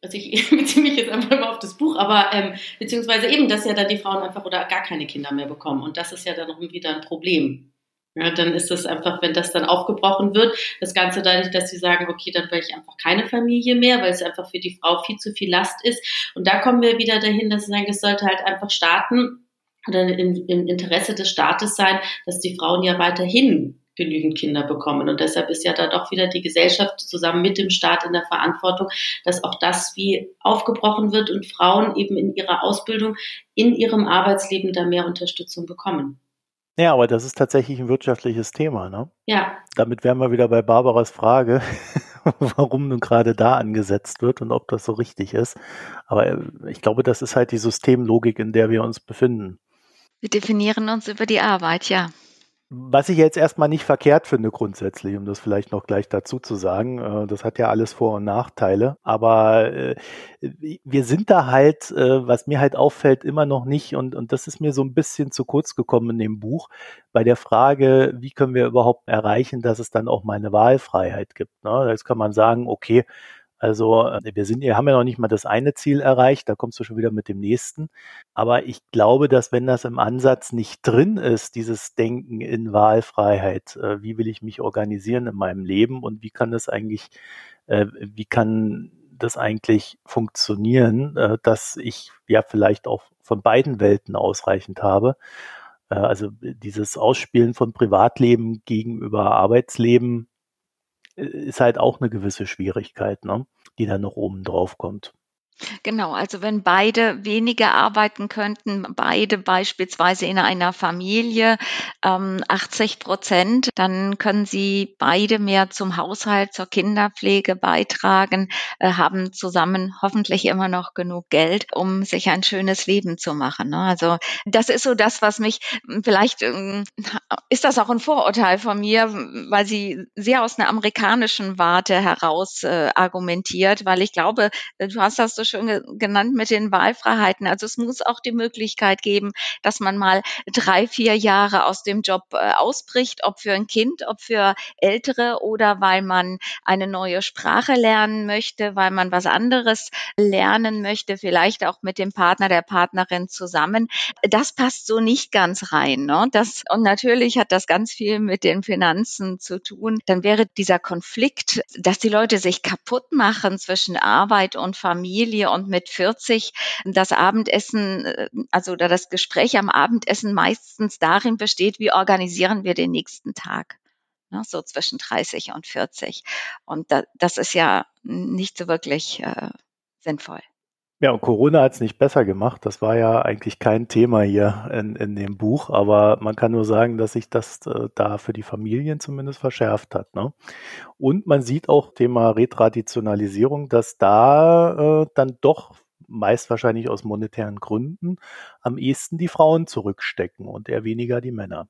also ich beziehe mich jetzt einfach mal auf das Buch, aber ähm, beziehungsweise eben, dass ja dann die Frauen einfach oder gar keine Kinder mehr bekommen. Und das ist ja dann wieder ein Problem. Ja, dann ist es einfach, wenn das dann aufgebrochen wird, das Ganze dadurch, dass sie sagen, okay, dann will ich einfach keine Familie mehr, weil es einfach für die Frau viel zu viel Last ist. Und da kommen wir wieder dahin, dass sie sagen, es sollte halt einfach starten oder im, im Interesse des Staates sein, dass die Frauen ja weiterhin genügend Kinder bekommen. Und deshalb ist ja da doch wieder die Gesellschaft zusammen mit dem Staat in der Verantwortung, dass auch das wie aufgebrochen wird und Frauen eben in ihrer Ausbildung, in ihrem Arbeitsleben da mehr Unterstützung bekommen. Ja, aber das ist tatsächlich ein wirtschaftliches Thema, ne? Ja. Damit wären wir wieder bei Barbaras Frage, warum nun gerade da angesetzt wird und ob das so richtig ist. Aber äh, ich glaube, das ist halt die Systemlogik, in der wir uns befinden. Wir definieren uns über die Arbeit, ja. Was ich jetzt erstmal nicht verkehrt finde grundsätzlich, um das vielleicht noch gleich dazu zu sagen, äh, das hat ja alles Vor- und Nachteile, aber äh, wir sind da halt, äh, was mir halt auffällt, immer noch nicht und, und das ist mir so ein bisschen zu kurz gekommen in dem Buch, bei der Frage, wie können wir überhaupt erreichen, dass es dann auch mal eine Wahlfreiheit gibt. Ne? Jetzt kann man sagen, okay, also äh, wir sind, wir haben ja noch nicht mal das eine Ziel erreicht, da kommst du schon wieder mit dem nächsten. Aber ich glaube, dass wenn das im Ansatz nicht drin ist, dieses Denken in Wahlfreiheit, äh, wie will ich mich organisieren in meinem Leben und wie kann das eigentlich, äh, wie kann das eigentlich funktionieren, dass ich ja vielleicht auch von beiden Welten ausreichend habe. Also dieses Ausspielen von Privatleben gegenüber Arbeitsleben ist halt auch eine gewisse Schwierigkeit, ne? die dann noch oben drauf kommt. Genau, also wenn beide weniger arbeiten könnten, beide beispielsweise in einer Familie ähm, 80 Prozent, dann können sie beide mehr zum Haushalt, zur Kinderpflege beitragen, äh, haben zusammen hoffentlich immer noch genug Geld, um sich ein schönes Leben zu machen. Ne? Also das ist so das, was mich vielleicht ähm, ist das auch ein Vorurteil von mir, weil sie sehr aus einer amerikanischen Warte heraus äh, argumentiert, weil ich glaube, du hast das so schön ge genannt mit den Wahlfreiheiten. Also es muss auch die Möglichkeit geben, dass man mal drei, vier Jahre aus dem Job äh, ausbricht, ob für ein Kind, ob für Ältere oder weil man eine neue Sprache lernen möchte, weil man was anderes lernen möchte, vielleicht auch mit dem Partner, der Partnerin zusammen. Das passt so nicht ganz rein. Ne? Das, und natürlich hat das ganz viel mit den Finanzen zu tun. Dann wäre dieser Konflikt, dass die Leute sich kaputt machen zwischen Arbeit und Familie Familie und mit 40 das Abendessen, äh, also oder das Gespräch am Abendessen meistens darin besteht, wie organisieren wir den nächsten Tag. Ne, so zwischen 30 und 40. Und da, das ist ja nicht so wirklich äh, sinnvoll. Ja, und Corona hat es nicht besser gemacht. Das war ja eigentlich kein Thema hier in, in dem Buch, aber man kann nur sagen, dass sich das äh, da für die Familien zumindest verschärft hat. Ne? Und man sieht auch Thema Retraditionalisierung, dass da äh, dann doch meist wahrscheinlich aus monetären Gründen, am ehesten die Frauen zurückstecken und eher weniger die Männer.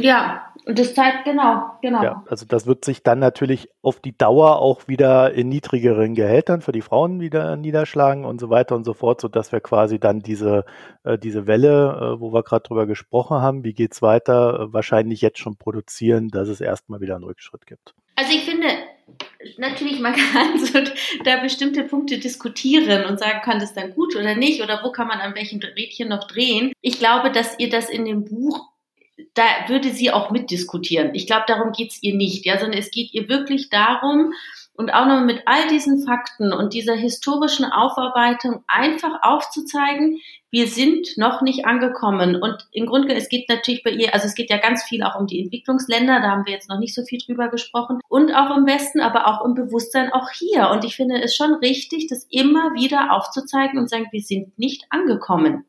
Ja, und das zeigt genau, genau. Ja, also das wird sich dann natürlich auf die Dauer auch wieder in niedrigeren Gehältern für die Frauen wieder niederschlagen und so weiter und so fort, so dass wir quasi dann diese äh, diese Welle, äh, wo wir gerade drüber gesprochen haben, wie geht's weiter, äh, wahrscheinlich jetzt schon produzieren, dass es erstmal wieder einen Rückschritt gibt. Also ich finde, natürlich, man kann so da bestimmte Punkte diskutieren und sagen, kann das dann gut oder nicht oder wo kann man an welchem Rädchen noch drehen. Ich glaube, dass ihr das in dem Buch da würde sie auch mitdiskutieren. Ich glaube, darum geht's ihr nicht, ja, sondern es geht ihr wirklich darum, und auch noch mit all diesen Fakten und dieser historischen Aufarbeitung einfach aufzuzeigen, wir sind noch nicht angekommen. Und im Grunde, es geht natürlich bei ihr, also es geht ja ganz viel auch um die Entwicklungsländer, da haben wir jetzt noch nicht so viel drüber gesprochen. Und auch im Westen, aber auch im Bewusstsein auch hier. Und ich finde es schon richtig, das immer wieder aufzuzeigen und sagen, wir sind nicht angekommen.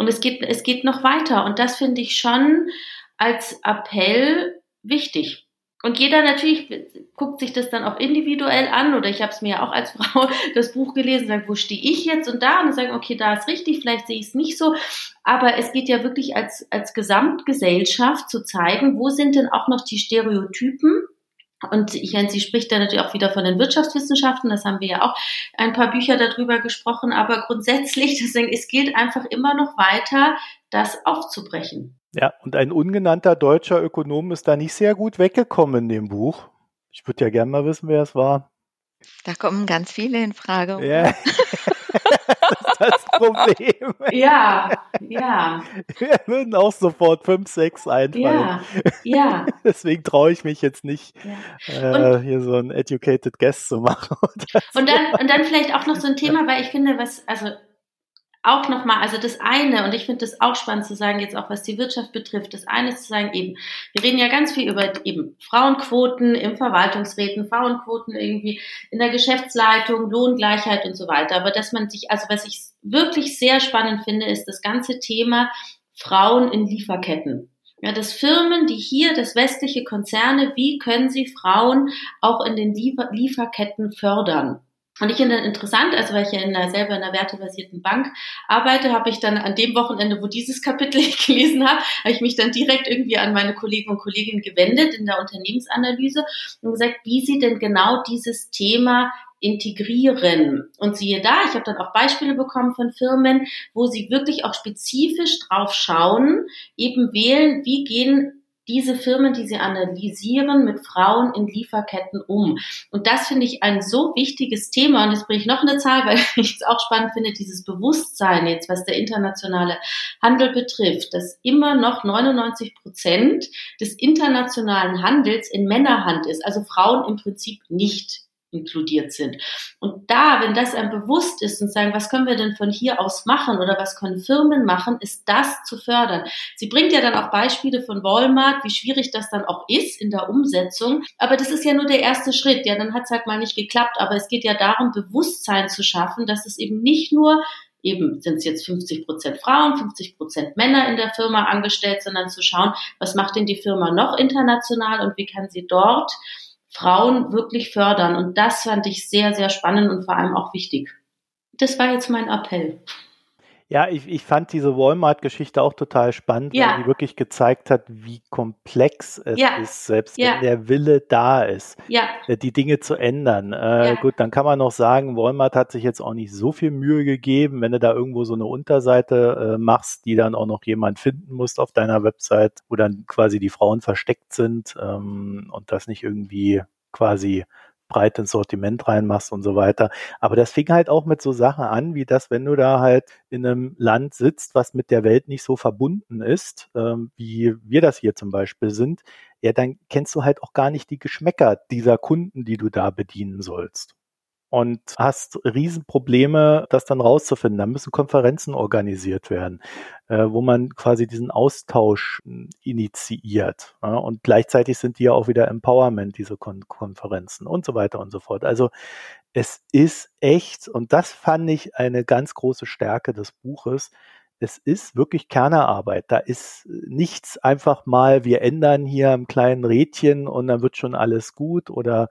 Und es geht, es geht noch weiter. Und das finde ich schon als Appell wichtig. Und jeder natürlich guckt sich das dann auch individuell an oder ich habe es mir ja auch als Frau das Buch gelesen, sagt, wo stehe ich jetzt und da und sagen, okay, da ist richtig, vielleicht sehe ich es nicht so, aber es geht ja wirklich als als Gesamtgesellschaft zu zeigen, wo sind denn auch noch die Stereotypen und ich meine, sie spricht da natürlich auch wieder von den Wirtschaftswissenschaften, das haben wir ja auch ein paar Bücher darüber gesprochen, aber grundsätzlich, deswegen, es gilt einfach immer noch weiter, das aufzubrechen. Ja, und ein ungenannter deutscher Ökonom ist da nicht sehr gut weggekommen in dem Buch. Ich würde ja gerne mal wissen, wer es war. Da kommen ganz viele in Frage. Ja. das Problem. Ja, ja. Wir würden auch sofort fünf, sechs einfallen. Ja, ja. Deswegen traue ich mich jetzt nicht, ja. äh, hier so ein educated guest zu machen. Und dann, und dann vielleicht auch noch so ein Thema, weil ich finde, was, also auch nochmal, also das eine, und ich finde das auch spannend zu sagen, jetzt auch was die Wirtschaft betrifft, das eine zu sagen, eben, wir reden ja ganz viel über eben Frauenquoten im Verwaltungsräten, Frauenquoten irgendwie in der Geschäftsleitung, Lohngleichheit und so weiter. Aber dass man sich, also was ich wirklich sehr spannend finde, ist das ganze Thema Frauen in Lieferketten. Ja, dass Firmen, die hier, das westliche Konzerne, wie können sie Frauen auch in den Liefer Lieferketten fördern? Und ich finde dann interessant, also weil ich ja in einer, selber in einer wertebasierten Bank arbeite, habe ich dann an dem Wochenende, wo dieses Kapitel ich gelesen habe, habe ich mich dann direkt irgendwie an meine Kollegen und Kolleginnen gewendet in der Unternehmensanalyse und gesagt, wie sie denn genau dieses Thema integrieren. Und siehe da, ich habe dann auch Beispiele bekommen von Firmen, wo sie wirklich auch spezifisch drauf schauen, eben wählen, wie gehen diese Firmen, die sie analysieren, mit Frauen in Lieferketten um. Und das finde ich ein so wichtiges Thema. Und jetzt bringe ich noch eine Zahl, weil ich es auch spannend finde, dieses Bewusstsein jetzt, was der internationale Handel betrifft, dass immer noch 99 Prozent des internationalen Handels in Männerhand ist, also Frauen im Prinzip nicht inkludiert sind. Und da, wenn das einem bewusst ist und sagen, was können wir denn von hier aus machen oder was können Firmen machen, ist das zu fördern. Sie bringt ja dann auch Beispiele von Walmart, wie schwierig das dann auch ist in der Umsetzung. Aber das ist ja nur der erste Schritt. Ja, dann hat es halt mal nicht geklappt. Aber es geht ja darum, Bewusstsein zu schaffen, dass es eben nicht nur eben sind es jetzt 50 Prozent Frauen, 50 Prozent Männer in der Firma angestellt, sondern zu schauen, was macht denn die Firma noch international und wie kann sie dort Frauen wirklich fördern. Und das fand ich sehr, sehr spannend und vor allem auch wichtig. Das war jetzt mein Appell. Ja, ich, ich fand diese Walmart-Geschichte auch total spannend, ja. weil die wirklich gezeigt hat, wie komplex es ja. ist, selbst ja. wenn der Wille da ist, äh, die Dinge zu ändern. Äh, gut, dann kann man noch sagen, Walmart hat sich jetzt auch nicht so viel Mühe gegeben, wenn du da irgendwo so eine Unterseite äh, machst, die dann auch noch jemand finden musst auf deiner Website, wo dann quasi die Frauen versteckt sind ähm, und das nicht irgendwie quasi breit ins Sortiment reinmachst und so weiter. Aber das fing halt auch mit so Sachen an, wie das, wenn du da halt in einem Land sitzt, was mit der Welt nicht so verbunden ist, ähm, wie wir das hier zum Beispiel sind, ja, dann kennst du halt auch gar nicht die Geschmäcker dieser Kunden, die du da bedienen sollst und hast Riesenprobleme, das dann rauszufinden. Da müssen Konferenzen organisiert werden, äh, wo man quasi diesen Austausch hm, initiiert. Ja, und gleichzeitig sind die ja auch wieder Empowerment, diese Kon Konferenzen und so weiter und so fort. Also es ist echt, und das fand ich eine ganz große Stärke des Buches, es ist wirklich Kernerarbeit. Da ist nichts einfach mal, wir ändern hier ein kleinen Rädchen und dann wird schon alles gut oder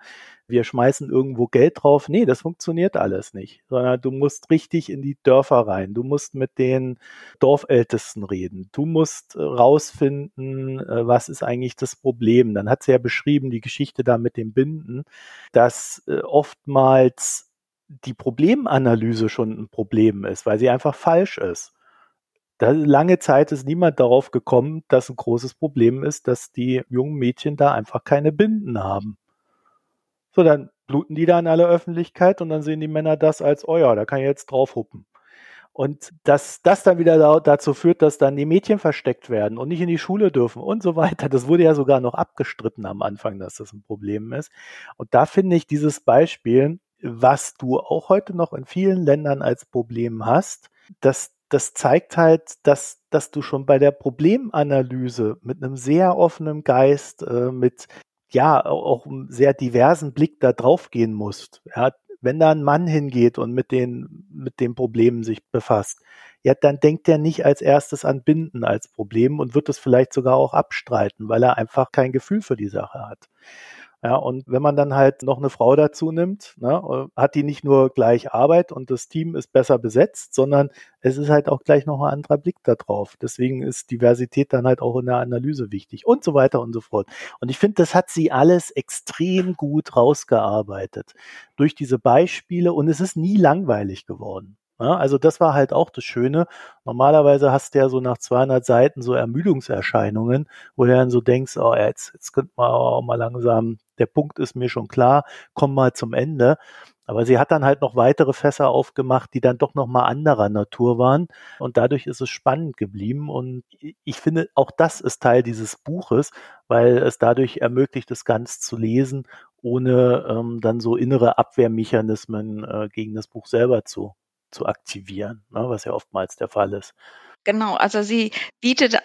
wir schmeißen irgendwo Geld drauf. Nee, das funktioniert alles nicht, sondern du musst richtig in die Dörfer rein. Du musst mit den Dorfältesten reden. Du musst äh, rausfinden, äh, was ist eigentlich das Problem. Dann hat sie ja beschrieben, die Geschichte da mit dem Binden, dass äh, oftmals die Problemanalyse schon ein Problem ist, weil sie einfach falsch ist. Da lange Zeit ist niemand darauf gekommen, dass ein großes Problem ist, dass die jungen Mädchen da einfach keine Binden haben. So, dann bluten die da in aller Öffentlichkeit und dann sehen die Männer das als, oh ja, da kann ich jetzt drauf huppen. Und dass das dann wieder da, dazu führt, dass dann die Mädchen versteckt werden und nicht in die Schule dürfen und so weiter. Das wurde ja sogar noch abgestritten am Anfang, dass das ein Problem ist. Und da finde ich dieses Beispiel, was du auch heute noch in vielen Ländern als Problem hast, dass das zeigt halt, dass, dass du schon bei der Problemanalyse mit einem sehr offenen Geist, äh, mit ja auch einem sehr diversen Blick da drauf gehen musst. Ja, wenn da ein Mann hingeht und mit den, mit den Problemen sich befasst, ja, dann denkt er nicht als erstes an Binden als Problem und wird es vielleicht sogar auch abstreiten, weil er einfach kein Gefühl für die Sache hat. Ja, und wenn man dann halt noch eine Frau dazu nimmt, ne, hat die nicht nur gleich Arbeit und das Team ist besser besetzt, sondern es ist halt auch gleich noch ein anderer Blick da drauf. Deswegen ist Diversität dann halt auch in der Analyse wichtig und so weiter und so fort. Und ich finde, das hat sie alles extrem gut rausgearbeitet durch diese Beispiele und es ist nie langweilig geworden. Ja, also das war halt auch das Schöne. Normalerweise hast du ja so nach 200 Seiten so Ermüdungserscheinungen, wo du dann so denkst, oh, jetzt, jetzt könnte man auch mal langsam, der Punkt ist mir schon klar, komm mal zum Ende. Aber sie hat dann halt noch weitere Fässer aufgemacht, die dann doch noch mal anderer Natur waren. Und dadurch ist es spannend geblieben. Und ich finde, auch das ist Teil dieses Buches, weil es dadurch ermöglicht, das Ganze zu lesen, ohne ähm, dann so innere Abwehrmechanismen äh, gegen das Buch selber zu zu aktivieren, ne, was ja oftmals der Fall ist. Genau, also sie bietet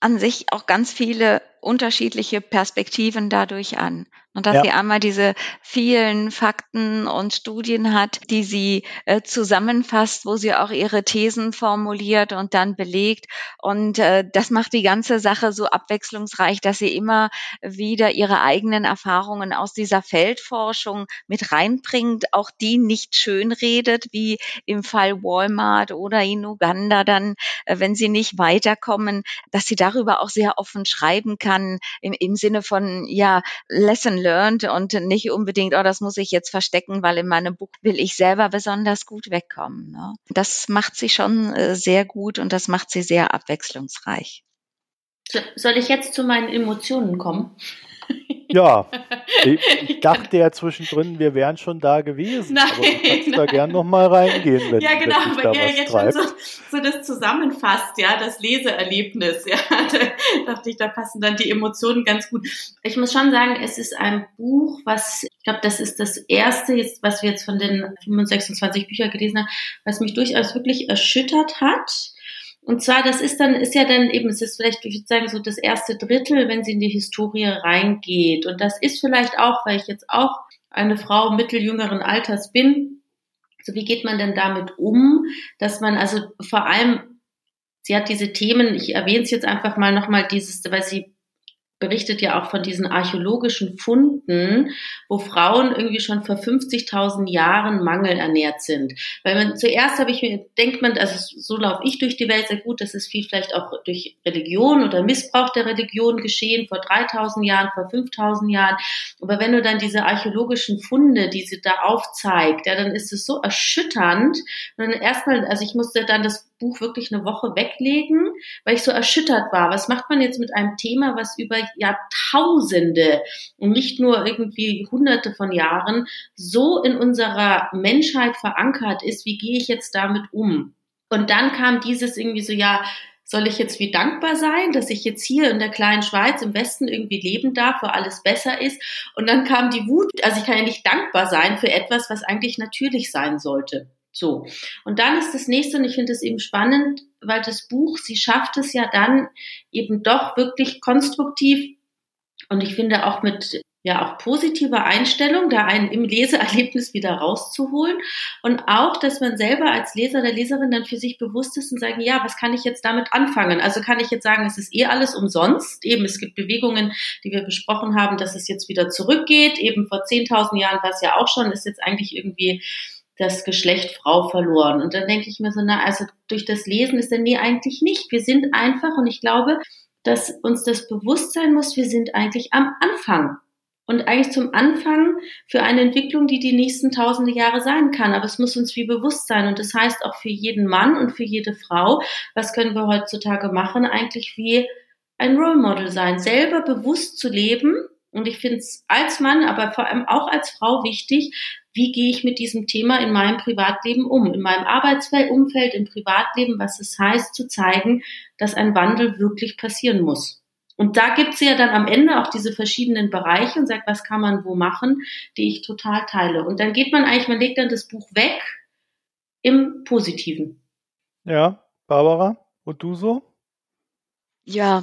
an sich auch ganz viele unterschiedliche Perspektiven dadurch an. Und dass ja. sie einmal diese vielen Fakten und Studien hat, die sie äh, zusammenfasst, wo sie auch ihre Thesen formuliert und dann belegt. Und äh, das macht die ganze Sache so abwechslungsreich, dass sie immer wieder ihre eigenen Erfahrungen aus dieser Feldforschung mit reinbringt, auch die nicht schön redet, wie im Fall Walmart oder in Uganda dann, äh, wenn sie nicht weiterkommen, dass sie darüber auch sehr offen schreiben kann kann im, im Sinne von, ja, Lesson learned und nicht unbedingt, oh, das muss ich jetzt verstecken, weil in meinem Buch will ich selber besonders gut wegkommen. Ne? Das macht sie schon äh, sehr gut und das macht sie sehr abwechslungsreich. Soll ich jetzt zu meinen Emotionen kommen? Ja, ich dachte ja zwischendrin, wir wären schon da gewesen. Nein, aber du kannst nein. da gern nochmal reingehen, wenn, Ja, genau, wenn weil ihr jetzt schon so, so, das zusammenfasst, ja, das Leseerlebnis. Ja, da dachte ich, da passen dann die Emotionen ganz gut. Ich muss schon sagen, es ist ein Buch, was, ich glaube, das ist das erste, jetzt, was wir jetzt von den 25 Büchern gelesen haben, was mich durchaus wirklich erschüttert hat und zwar, das ist dann, ist ja dann eben, es ist vielleicht, ich würde sagen, so das erste Drittel, wenn sie in die Historie reingeht. Und das ist vielleicht auch, weil ich jetzt auch eine Frau mitteljüngeren Alters bin. So, wie geht man denn damit um, dass man also vor allem, sie hat diese Themen, ich erwähne es jetzt einfach mal nochmal, dieses, weil sie berichtet ja auch von diesen archäologischen Funden, wo Frauen irgendwie schon vor 50.000 Jahren mangelernährt sind. Weil man zuerst habe ich mir, denkt man, also so laufe ich durch die Welt sehr gut, das ist viel vielleicht auch durch Religion oder Missbrauch der Religion geschehen, vor 3.000 Jahren, vor 5.000 Jahren. Aber wenn du dann diese archäologischen Funde, die sie da aufzeigt, ja, dann ist es so erschütternd. Und dann erstmal, also ich musste dann das Buch wirklich eine Woche weglegen, weil ich so erschüttert war. Was macht man jetzt mit einem Thema, was über Jahrtausende und nicht nur irgendwie hunderte von Jahren so in unserer Menschheit verankert ist? Wie gehe ich jetzt damit um? Und dann kam dieses irgendwie so, ja, soll ich jetzt wie dankbar sein, dass ich jetzt hier in der kleinen Schweiz im Westen irgendwie leben darf, wo alles besser ist? Und dann kam die Wut, also ich kann ja nicht dankbar sein für etwas, was eigentlich natürlich sein sollte. So. Und dann ist das nächste, und ich finde es eben spannend, weil das Buch, sie schafft es ja dann eben doch wirklich konstruktiv und ich finde auch mit ja auch positive Einstellung, da einen im Leseerlebnis wieder rauszuholen und auch, dass man selber als Leser oder Leserin dann für sich bewusst ist und sagen, ja, was kann ich jetzt damit anfangen? Also kann ich jetzt sagen, es ist eh alles umsonst. Eben, es gibt Bewegungen, die wir besprochen haben, dass es jetzt wieder zurückgeht. Eben vor 10.000 Jahren war es ja auch schon, ist jetzt eigentlich irgendwie das Geschlecht Frau verloren. Und dann denke ich mir so, na, also durch das Lesen ist dann nee, eigentlich nicht. Wir sind einfach, und ich glaube, dass uns das bewusst sein muss, wir sind eigentlich am Anfang und eigentlich zum Anfang für eine Entwicklung, die die nächsten tausende Jahre sein kann. Aber es muss uns wie bewusst sein. Und das heißt auch für jeden Mann und für jede Frau, was können wir heutzutage machen, eigentlich wie ein Role Model sein, selber bewusst zu leben. Und ich finde es als Mann, aber vor allem auch als Frau wichtig, wie gehe ich mit diesem Thema in meinem Privatleben um, in meinem Arbeitsumfeld, im Privatleben, was es heißt, zu zeigen, dass ein Wandel wirklich passieren muss. Und da gibt's ja dann am Ende auch diese verschiedenen Bereiche und sagt, was kann man wo machen, die ich total teile. Und dann geht man eigentlich, man legt dann das Buch weg im Positiven. Ja, Barbara, und du so? Ja,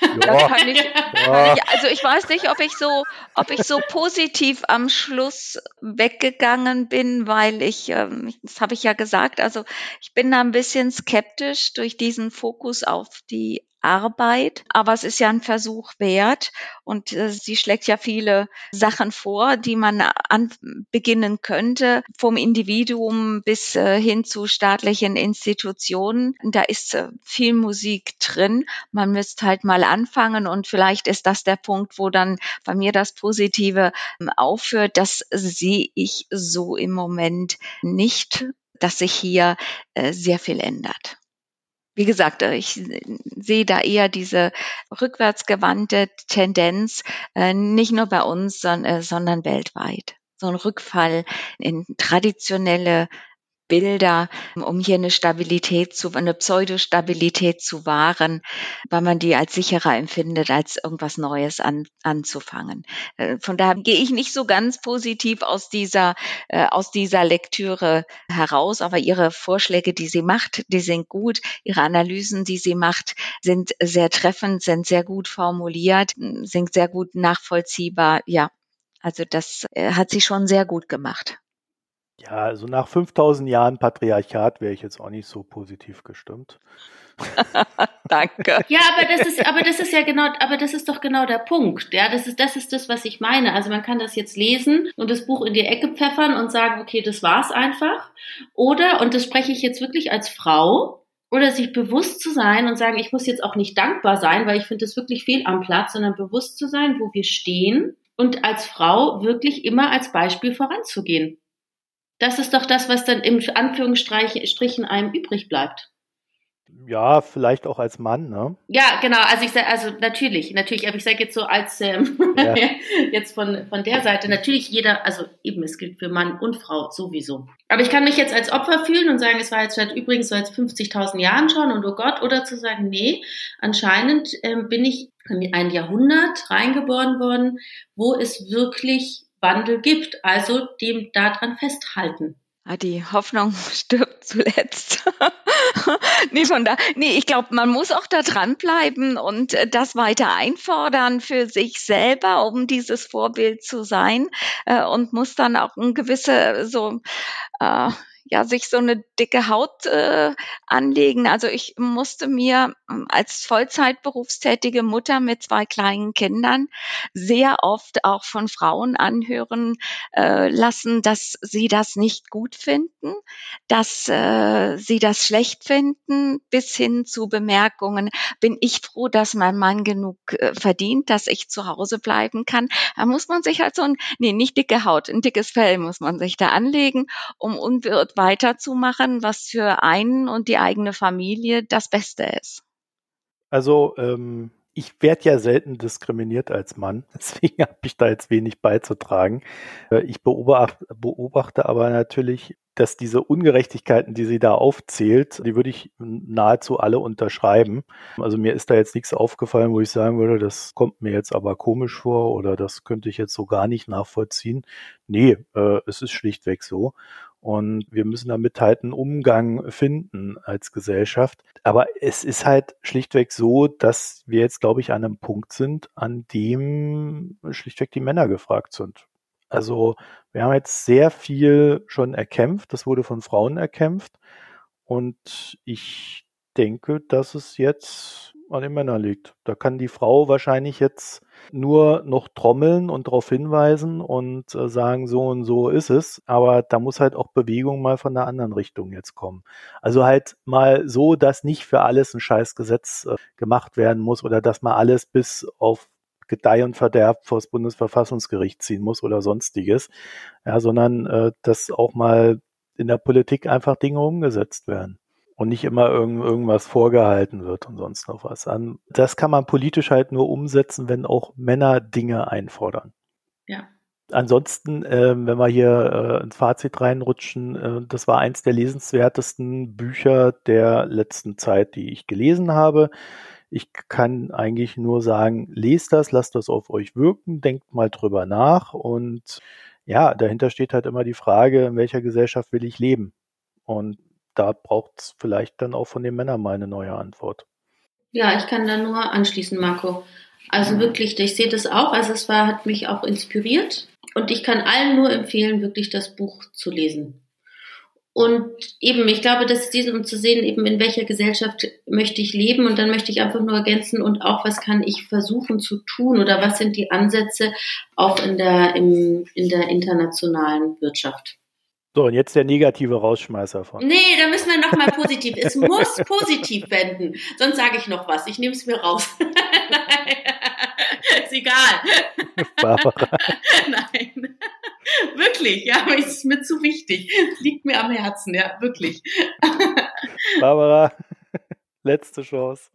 kann ich, ja. also ich weiß nicht, ob ich so, ob ich so positiv am Schluss weggegangen bin, weil ich, ähm, das habe ich ja gesagt, also ich bin da ein bisschen skeptisch durch diesen Fokus auf die Arbeit, aber es ist ja ein Versuch wert und äh, sie schlägt ja viele Sachen vor, die man an, beginnen könnte, vom Individuum bis äh, hin zu staatlichen Institutionen. Da ist äh, viel Musik drin. Man müsste halt mal anfangen und vielleicht ist das der Punkt, wo dann bei mir das Positive ähm, aufhört. Das sehe ich so im Moment nicht, dass sich hier äh, sehr viel ändert wie gesagt, äh, ich sehe da eher diese rückwärtsgewandte Tendenz, äh, nicht nur bei uns, äh, sondern weltweit. So ein Rückfall in traditionelle Bilder, um hier eine Stabilität zu, eine Pseudostabilität zu wahren, weil man die als sicherer empfindet, als irgendwas Neues an, anzufangen. Äh, von daher gehe ich nicht so ganz positiv aus dieser, äh, aus dieser Lektüre heraus, aber ihre Vorschläge, die sie macht, die sind gut. Ihre Analysen, die sie macht, sind sehr treffend, sind sehr gut formuliert, sind sehr gut nachvollziehbar. Ja, also das äh, hat sie schon sehr gut gemacht. Ja, also nach 5000 Jahren Patriarchat wäre ich jetzt auch nicht so positiv gestimmt. Danke. Ja, aber das ist, aber das ist ja genau, aber das ist doch genau der Punkt. Ja, das ist, das ist das, was ich meine. Also man kann das jetzt lesen und das Buch in die Ecke pfeffern und sagen, okay, das war's einfach. Oder, und das spreche ich jetzt wirklich als Frau, oder sich bewusst zu sein und sagen, ich muss jetzt auch nicht dankbar sein, weil ich finde das wirklich fehl am Platz, sondern bewusst zu sein, wo wir stehen und als Frau wirklich immer als Beispiel voranzugehen. Das ist doch das, was dann im Anführungsstrichen einem übrig bleibt. Ja, vielleicht auch als Mann, ne? Ja, genau. Also ich sage, also natürlich, natürlich, aber ich sage jetzt so als ähm, ja. jetzt von von der Seite natürlich jeder, also eben es gilt für Mann und Frau sowieso. Aber ich kann mich jetzt als Opfer fühlen und sagen, es war jetzt seit übrigens seit 50.000 Jahren schon und oh Gott, oder zu sagen, nee, anscheinend ähm, bin ich in ein Jahrhundert reingeboren worden, wo es wirklich Wandel gibt. Also dem daran festhalten. Ah, die Hoffnung stirbt zuletzt. nee, von da, nee, ich glaube, man muss auch da dranbleiben und äh, das weiter einfordern für sich selber, um dieses Vorbild zu sein äh, und muss dann auch ein gewisse so äh, ja sich so eine dicke Haut äh, anlegen. Also ich musste mir ähm, als Vollzeitberufstätige Mutter mit zwei kleinen Kindern sehr oft auch von Frauen anhören äh, lassen, dass sie das nicht gut finden, dass äh, sie das schlecht finden, bis hin zu Bemerkungen, bin ich froh, dass mein Mann genug äh, verdient, dass ich zu Hause bleiben kann. Da muss man sich halt so ein, nee, nicht dicke Haut, ein dickes Fell muss man sich da anlegen, um unbeirrt weiterzumachen, was für einen und die eigene Familie das Beste ist. Also ähm, ich werde ja selten diskriminiert als Mann, deswegen habe ich da jetzt wenig beizutragen. Äh, ich beobachte, beobachte aber natürlich, dass diese Ungerechtigkeiten, die sie da aufzählt, die würde ich nahezu alle unterschreiben. Also mir ist da jetzt nichts aufgefallen, wo ich sagen würde, das kommt mir jetzt aber komisch vor oder das könnte ich jetzt so gar nicht nachvollziehen. Nee, äh, es ist schlichtweg so. Und wir müssen damit halt einen Umgang finden als Gesellschaft. Aber es ist halt schlichtweg so, dass wir jetzt, glaube ich, an einem Punkt sind, an dem schlichtweg die Männer gefragt sind. Also wir haben jetzt sehr viel schon erkämpft. Das wurde von Frauen erkämpft. Und ich denke, dass es jetzt an den Männern liegt. Da kann die Frau wahrscheinlich jetzt nur noch trommeln und darauf hinweisen und äh, sagen, so und so ist es. Aber da muss halt auch Bewegung mal von der anderen Richtung jetzt kommen. Also halt mal so, dass nicht für alles ein Scheißgesetz äh, gemacht werden muss oder dass man alles bis auf Gedeih und Verderb vor das Bundesverfassungsgericht ziehen muss oder sonstiges. Ja, sondern äh, dass auch mal in der Politik einfach Dinge umgesetzt werden und nicht immer irgend, irgendwas vorgehalten wird und sonst noch was an. Das kann man politisch halt nur umsetzen, wenn auch Männer Dinge einfordern. Ja. Ansonsten, äh, wenn wir hier äh, ins Fazit reinrutschen, äh, das war eins der lesenswertesten Bücher der letzten Zeit, die ich gelesen habe. Ich kann eigentlich nur sagen, lest das, lasst das auf euch wirken, denkt mal drüber nach und ja, dahinter steht halt immer die Frage, in welcher Gesellschaft will ich leben? Und da braucht es vielleicht dann auch von den Männern mal eine neue Antwort. Ja, ich kann da nur anschließen, Marco. Also wirklich, ich sehe das auch. Also es war, hat mich auch inspiriert. Und ich kann allen nur empfehlen, wirklich das Buch zu lesen. Und eben, ich glaube, das ist dies, um zu sehen, eben in welcher Gesellschaft möchte ich leben. Und dann möchte ich einfach nur ergänzen und auch, was kann ich versuchen zu tun oder was sind die Ansätze auch in der, im, in der internationalen Wirtschaft. So, und jetzt der negative Rausschmeißer von. Nee, da müssen wir nochmal positiv. es muss positiv wenden. Sonst sage ich noch was. Ich nehme es mir raus. ist egal. Barbara. Nein. Wirklich, ja, aber es ist mir zu wichtig. Liegt mir am Herzen, ja, wirklich. Barbara, letzte Chance.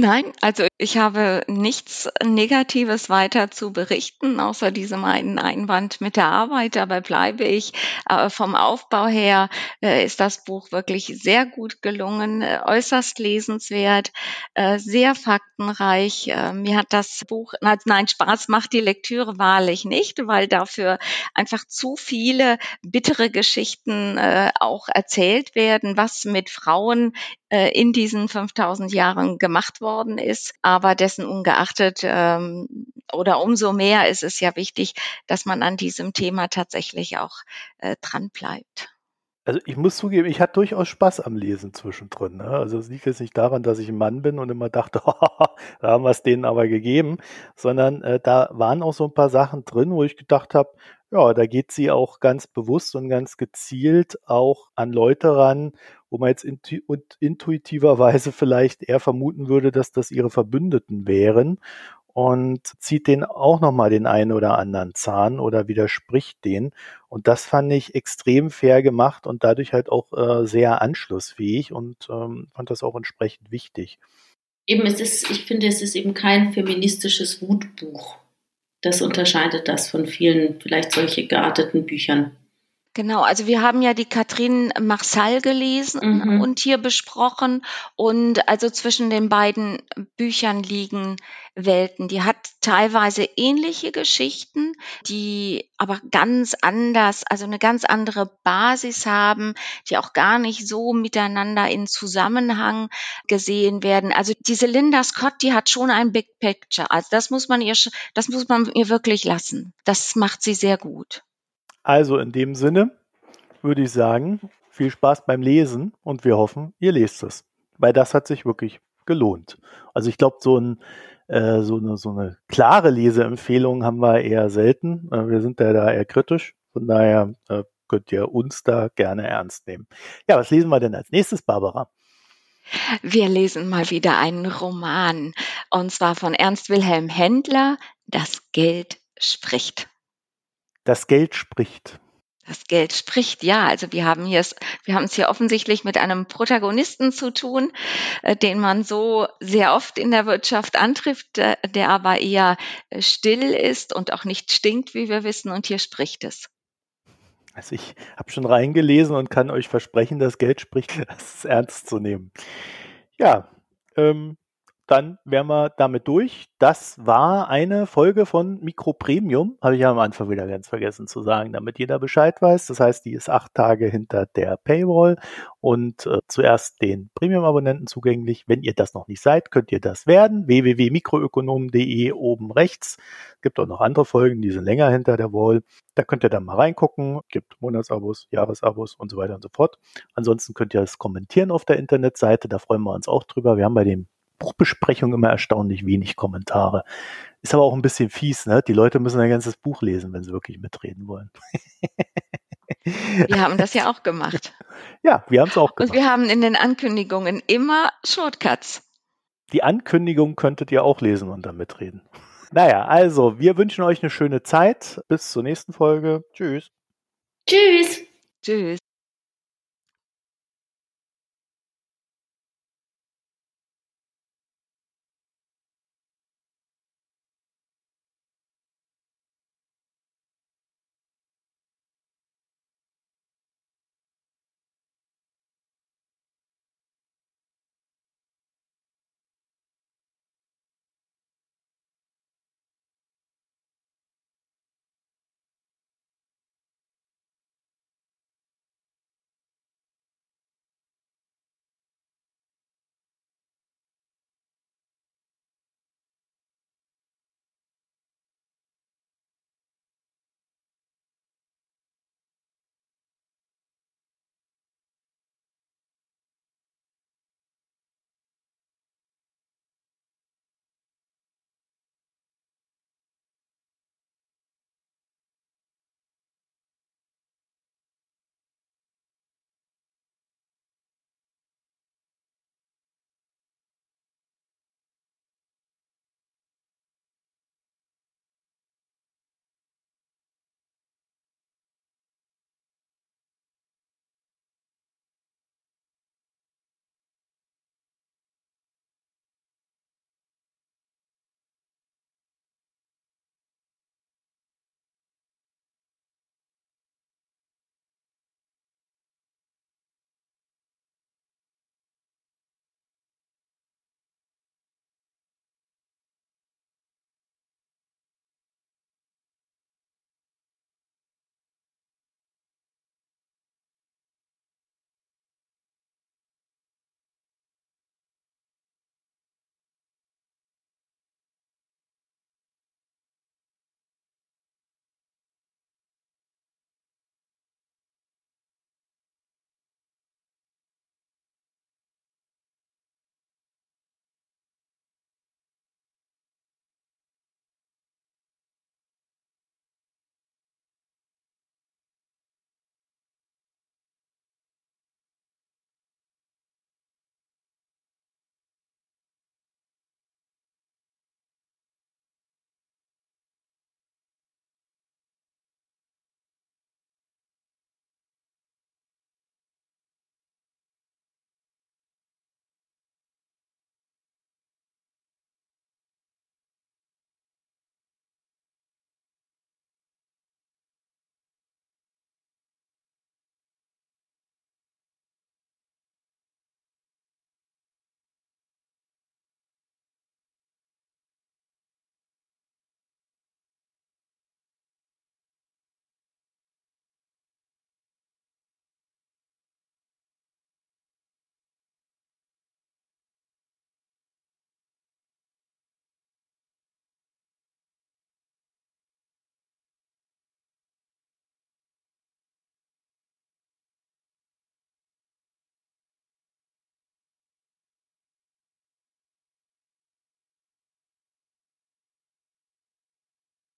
Nein, also ich habe nichts Negatives weiter zu berichten, außer diesem einen Einwand mit der Arbeit. Dabei bleibe ich. Aber vom Aufbau her äh, ist das Buch wirklich sehr gut gelungen, äh, äußerst lesenswert, äh, sehr faktenreich. Äh, mir hat das Buch, nein, Spaß macht die Lektüre wahrlich nicht, weil dafür einfach zu viele bittere Geschichten äh, auch erzählt werden, was mit Frauen äh, in diesen 5000 Jahren gemacht worden ist. Aber dessen ungeachtet ähm, oder umso mehr ist es ja wichtig, dass man an diesem Thema tatsächlich auch äh, dran bleibt. Also ich muss zugeben, ich hatte durchaus Spaß am Lesen zwischendrin. Ne? Also es liegt jetzt nicht daran, dass ich ein Mann bin und immer dachte, da haben wir es denen aber gegeben, sondern äh, da waren auch so ein paar Sachen drin, wo ich gedacht habe, ja, da geht sie auch ganz bewusst und ganz gezielt auch an Leute ran, wo man jetzt intu intuitiverweise vielleicht eher vermuten würde, dass das ihre Verbündeten wären und zieht den auch nochmal den einen oder anderen Zahn oder widerspricht den. Und das fand ich extrem fair gemacht und dadurch halt auch äh, sehr anschlussfähig und ähm, fand das auch entsprechend wichtig. Eben, es ist, ich finde, es ist eben kein feministisches Wutbuch. Das unterscheidet das von vielen vielleicht solche gearteten Büchern. Genau, also wir haben ja die Katrin Marsal gelesen mhm. und hier besprochen und also zwischen den beiden Büchern liegen Welten. Die hat teilweise ähnliche Geschichten, die aber ganz anders, also eine ganz andere Basis haben, die auch gar nicht so miteinander in Zusammenhang gesehen werden. Also diese Linda Scott, die hat schon ein Big Picture. Also das muss man ihr, das muss man ihr wirklich lassen. Das macht sie sehr gut. Also in dem Sinne würde ich sagen, viel Spaß beim Lesen und wir hoffen, ihr lest es. Weil das hat sich wirklich gelohnt. Also ich glaube, so, ein, äh, so, eine, so eine klare Leseempfehlung haben wir eher selten. Äh, wir sind ja da eher kritisch. Von daher äh, könnt ihr uns da gerne ernst nehmen. Ja, was lesen wir denn als nächstes, Barbara? Wir lesen mal wieder einen Roman und zwar von Ernst Wilhelm Händler, Das Geld spricht. Das Geld spricht. Das Geld spricht, ja. Also wir haben hier, wir haben es hier offensichtlich mit einem Protagonisten zu tun, äh, den man so sehr oft in der Wirtschaft antrifft, der, der aber eher äh, still ist und auch nicht stinkt, wie wir wissen. Und hier spricht es. Also ich habe schon reingelesen und kann euch versprechen, das Geld spricht, das ist ernst zu nehmen. Ja, ähm, dann wären wir damit durch. Das war eine Folge von Mikro Premium, habe ich ja am Anfang wieder ganz vergessen zu sagen, damit jeder Bescheid weiß. Das heißt, die ist acht Tage hinter der Paywall und äh, zuerst den Premium-Abonnenten zugänglich. Wenn ihr das noch nicht seid, könnt ihr das werden. www.mikroökonom.de oben rechts. Gibt auch noch andere Folgen, die sind länger hinter der Wall. Da könnt ihr dann mal reingucken. Gibt Monatsabos, Jahresabos und so weiter und so fort. Ansonsten könnt ihr es kommentieren auf der Internetseite. Da freuen wir uns auch drüber. Wir haben bei dem Buchbesprechung immer erstaunlich wenig Kommentare. Ist aber auch ein bisschen fies, ne? Die Leute müssen ein ganzes Buch lesen, wenn sie wirklich mitreden wollen. Wir haben das ja auch gemacht. Ja, wir haben es auch gemacht. Und wir haben in den Ankündigungen immer Shortcuts. Die Ankündigung könntet ihr auch lesen und dann mitreden. Naja, also, wir wünschen euch eine schöne Zeit. Bis zur nächsten Folge. Tschüss. Tschüss. Tschüss.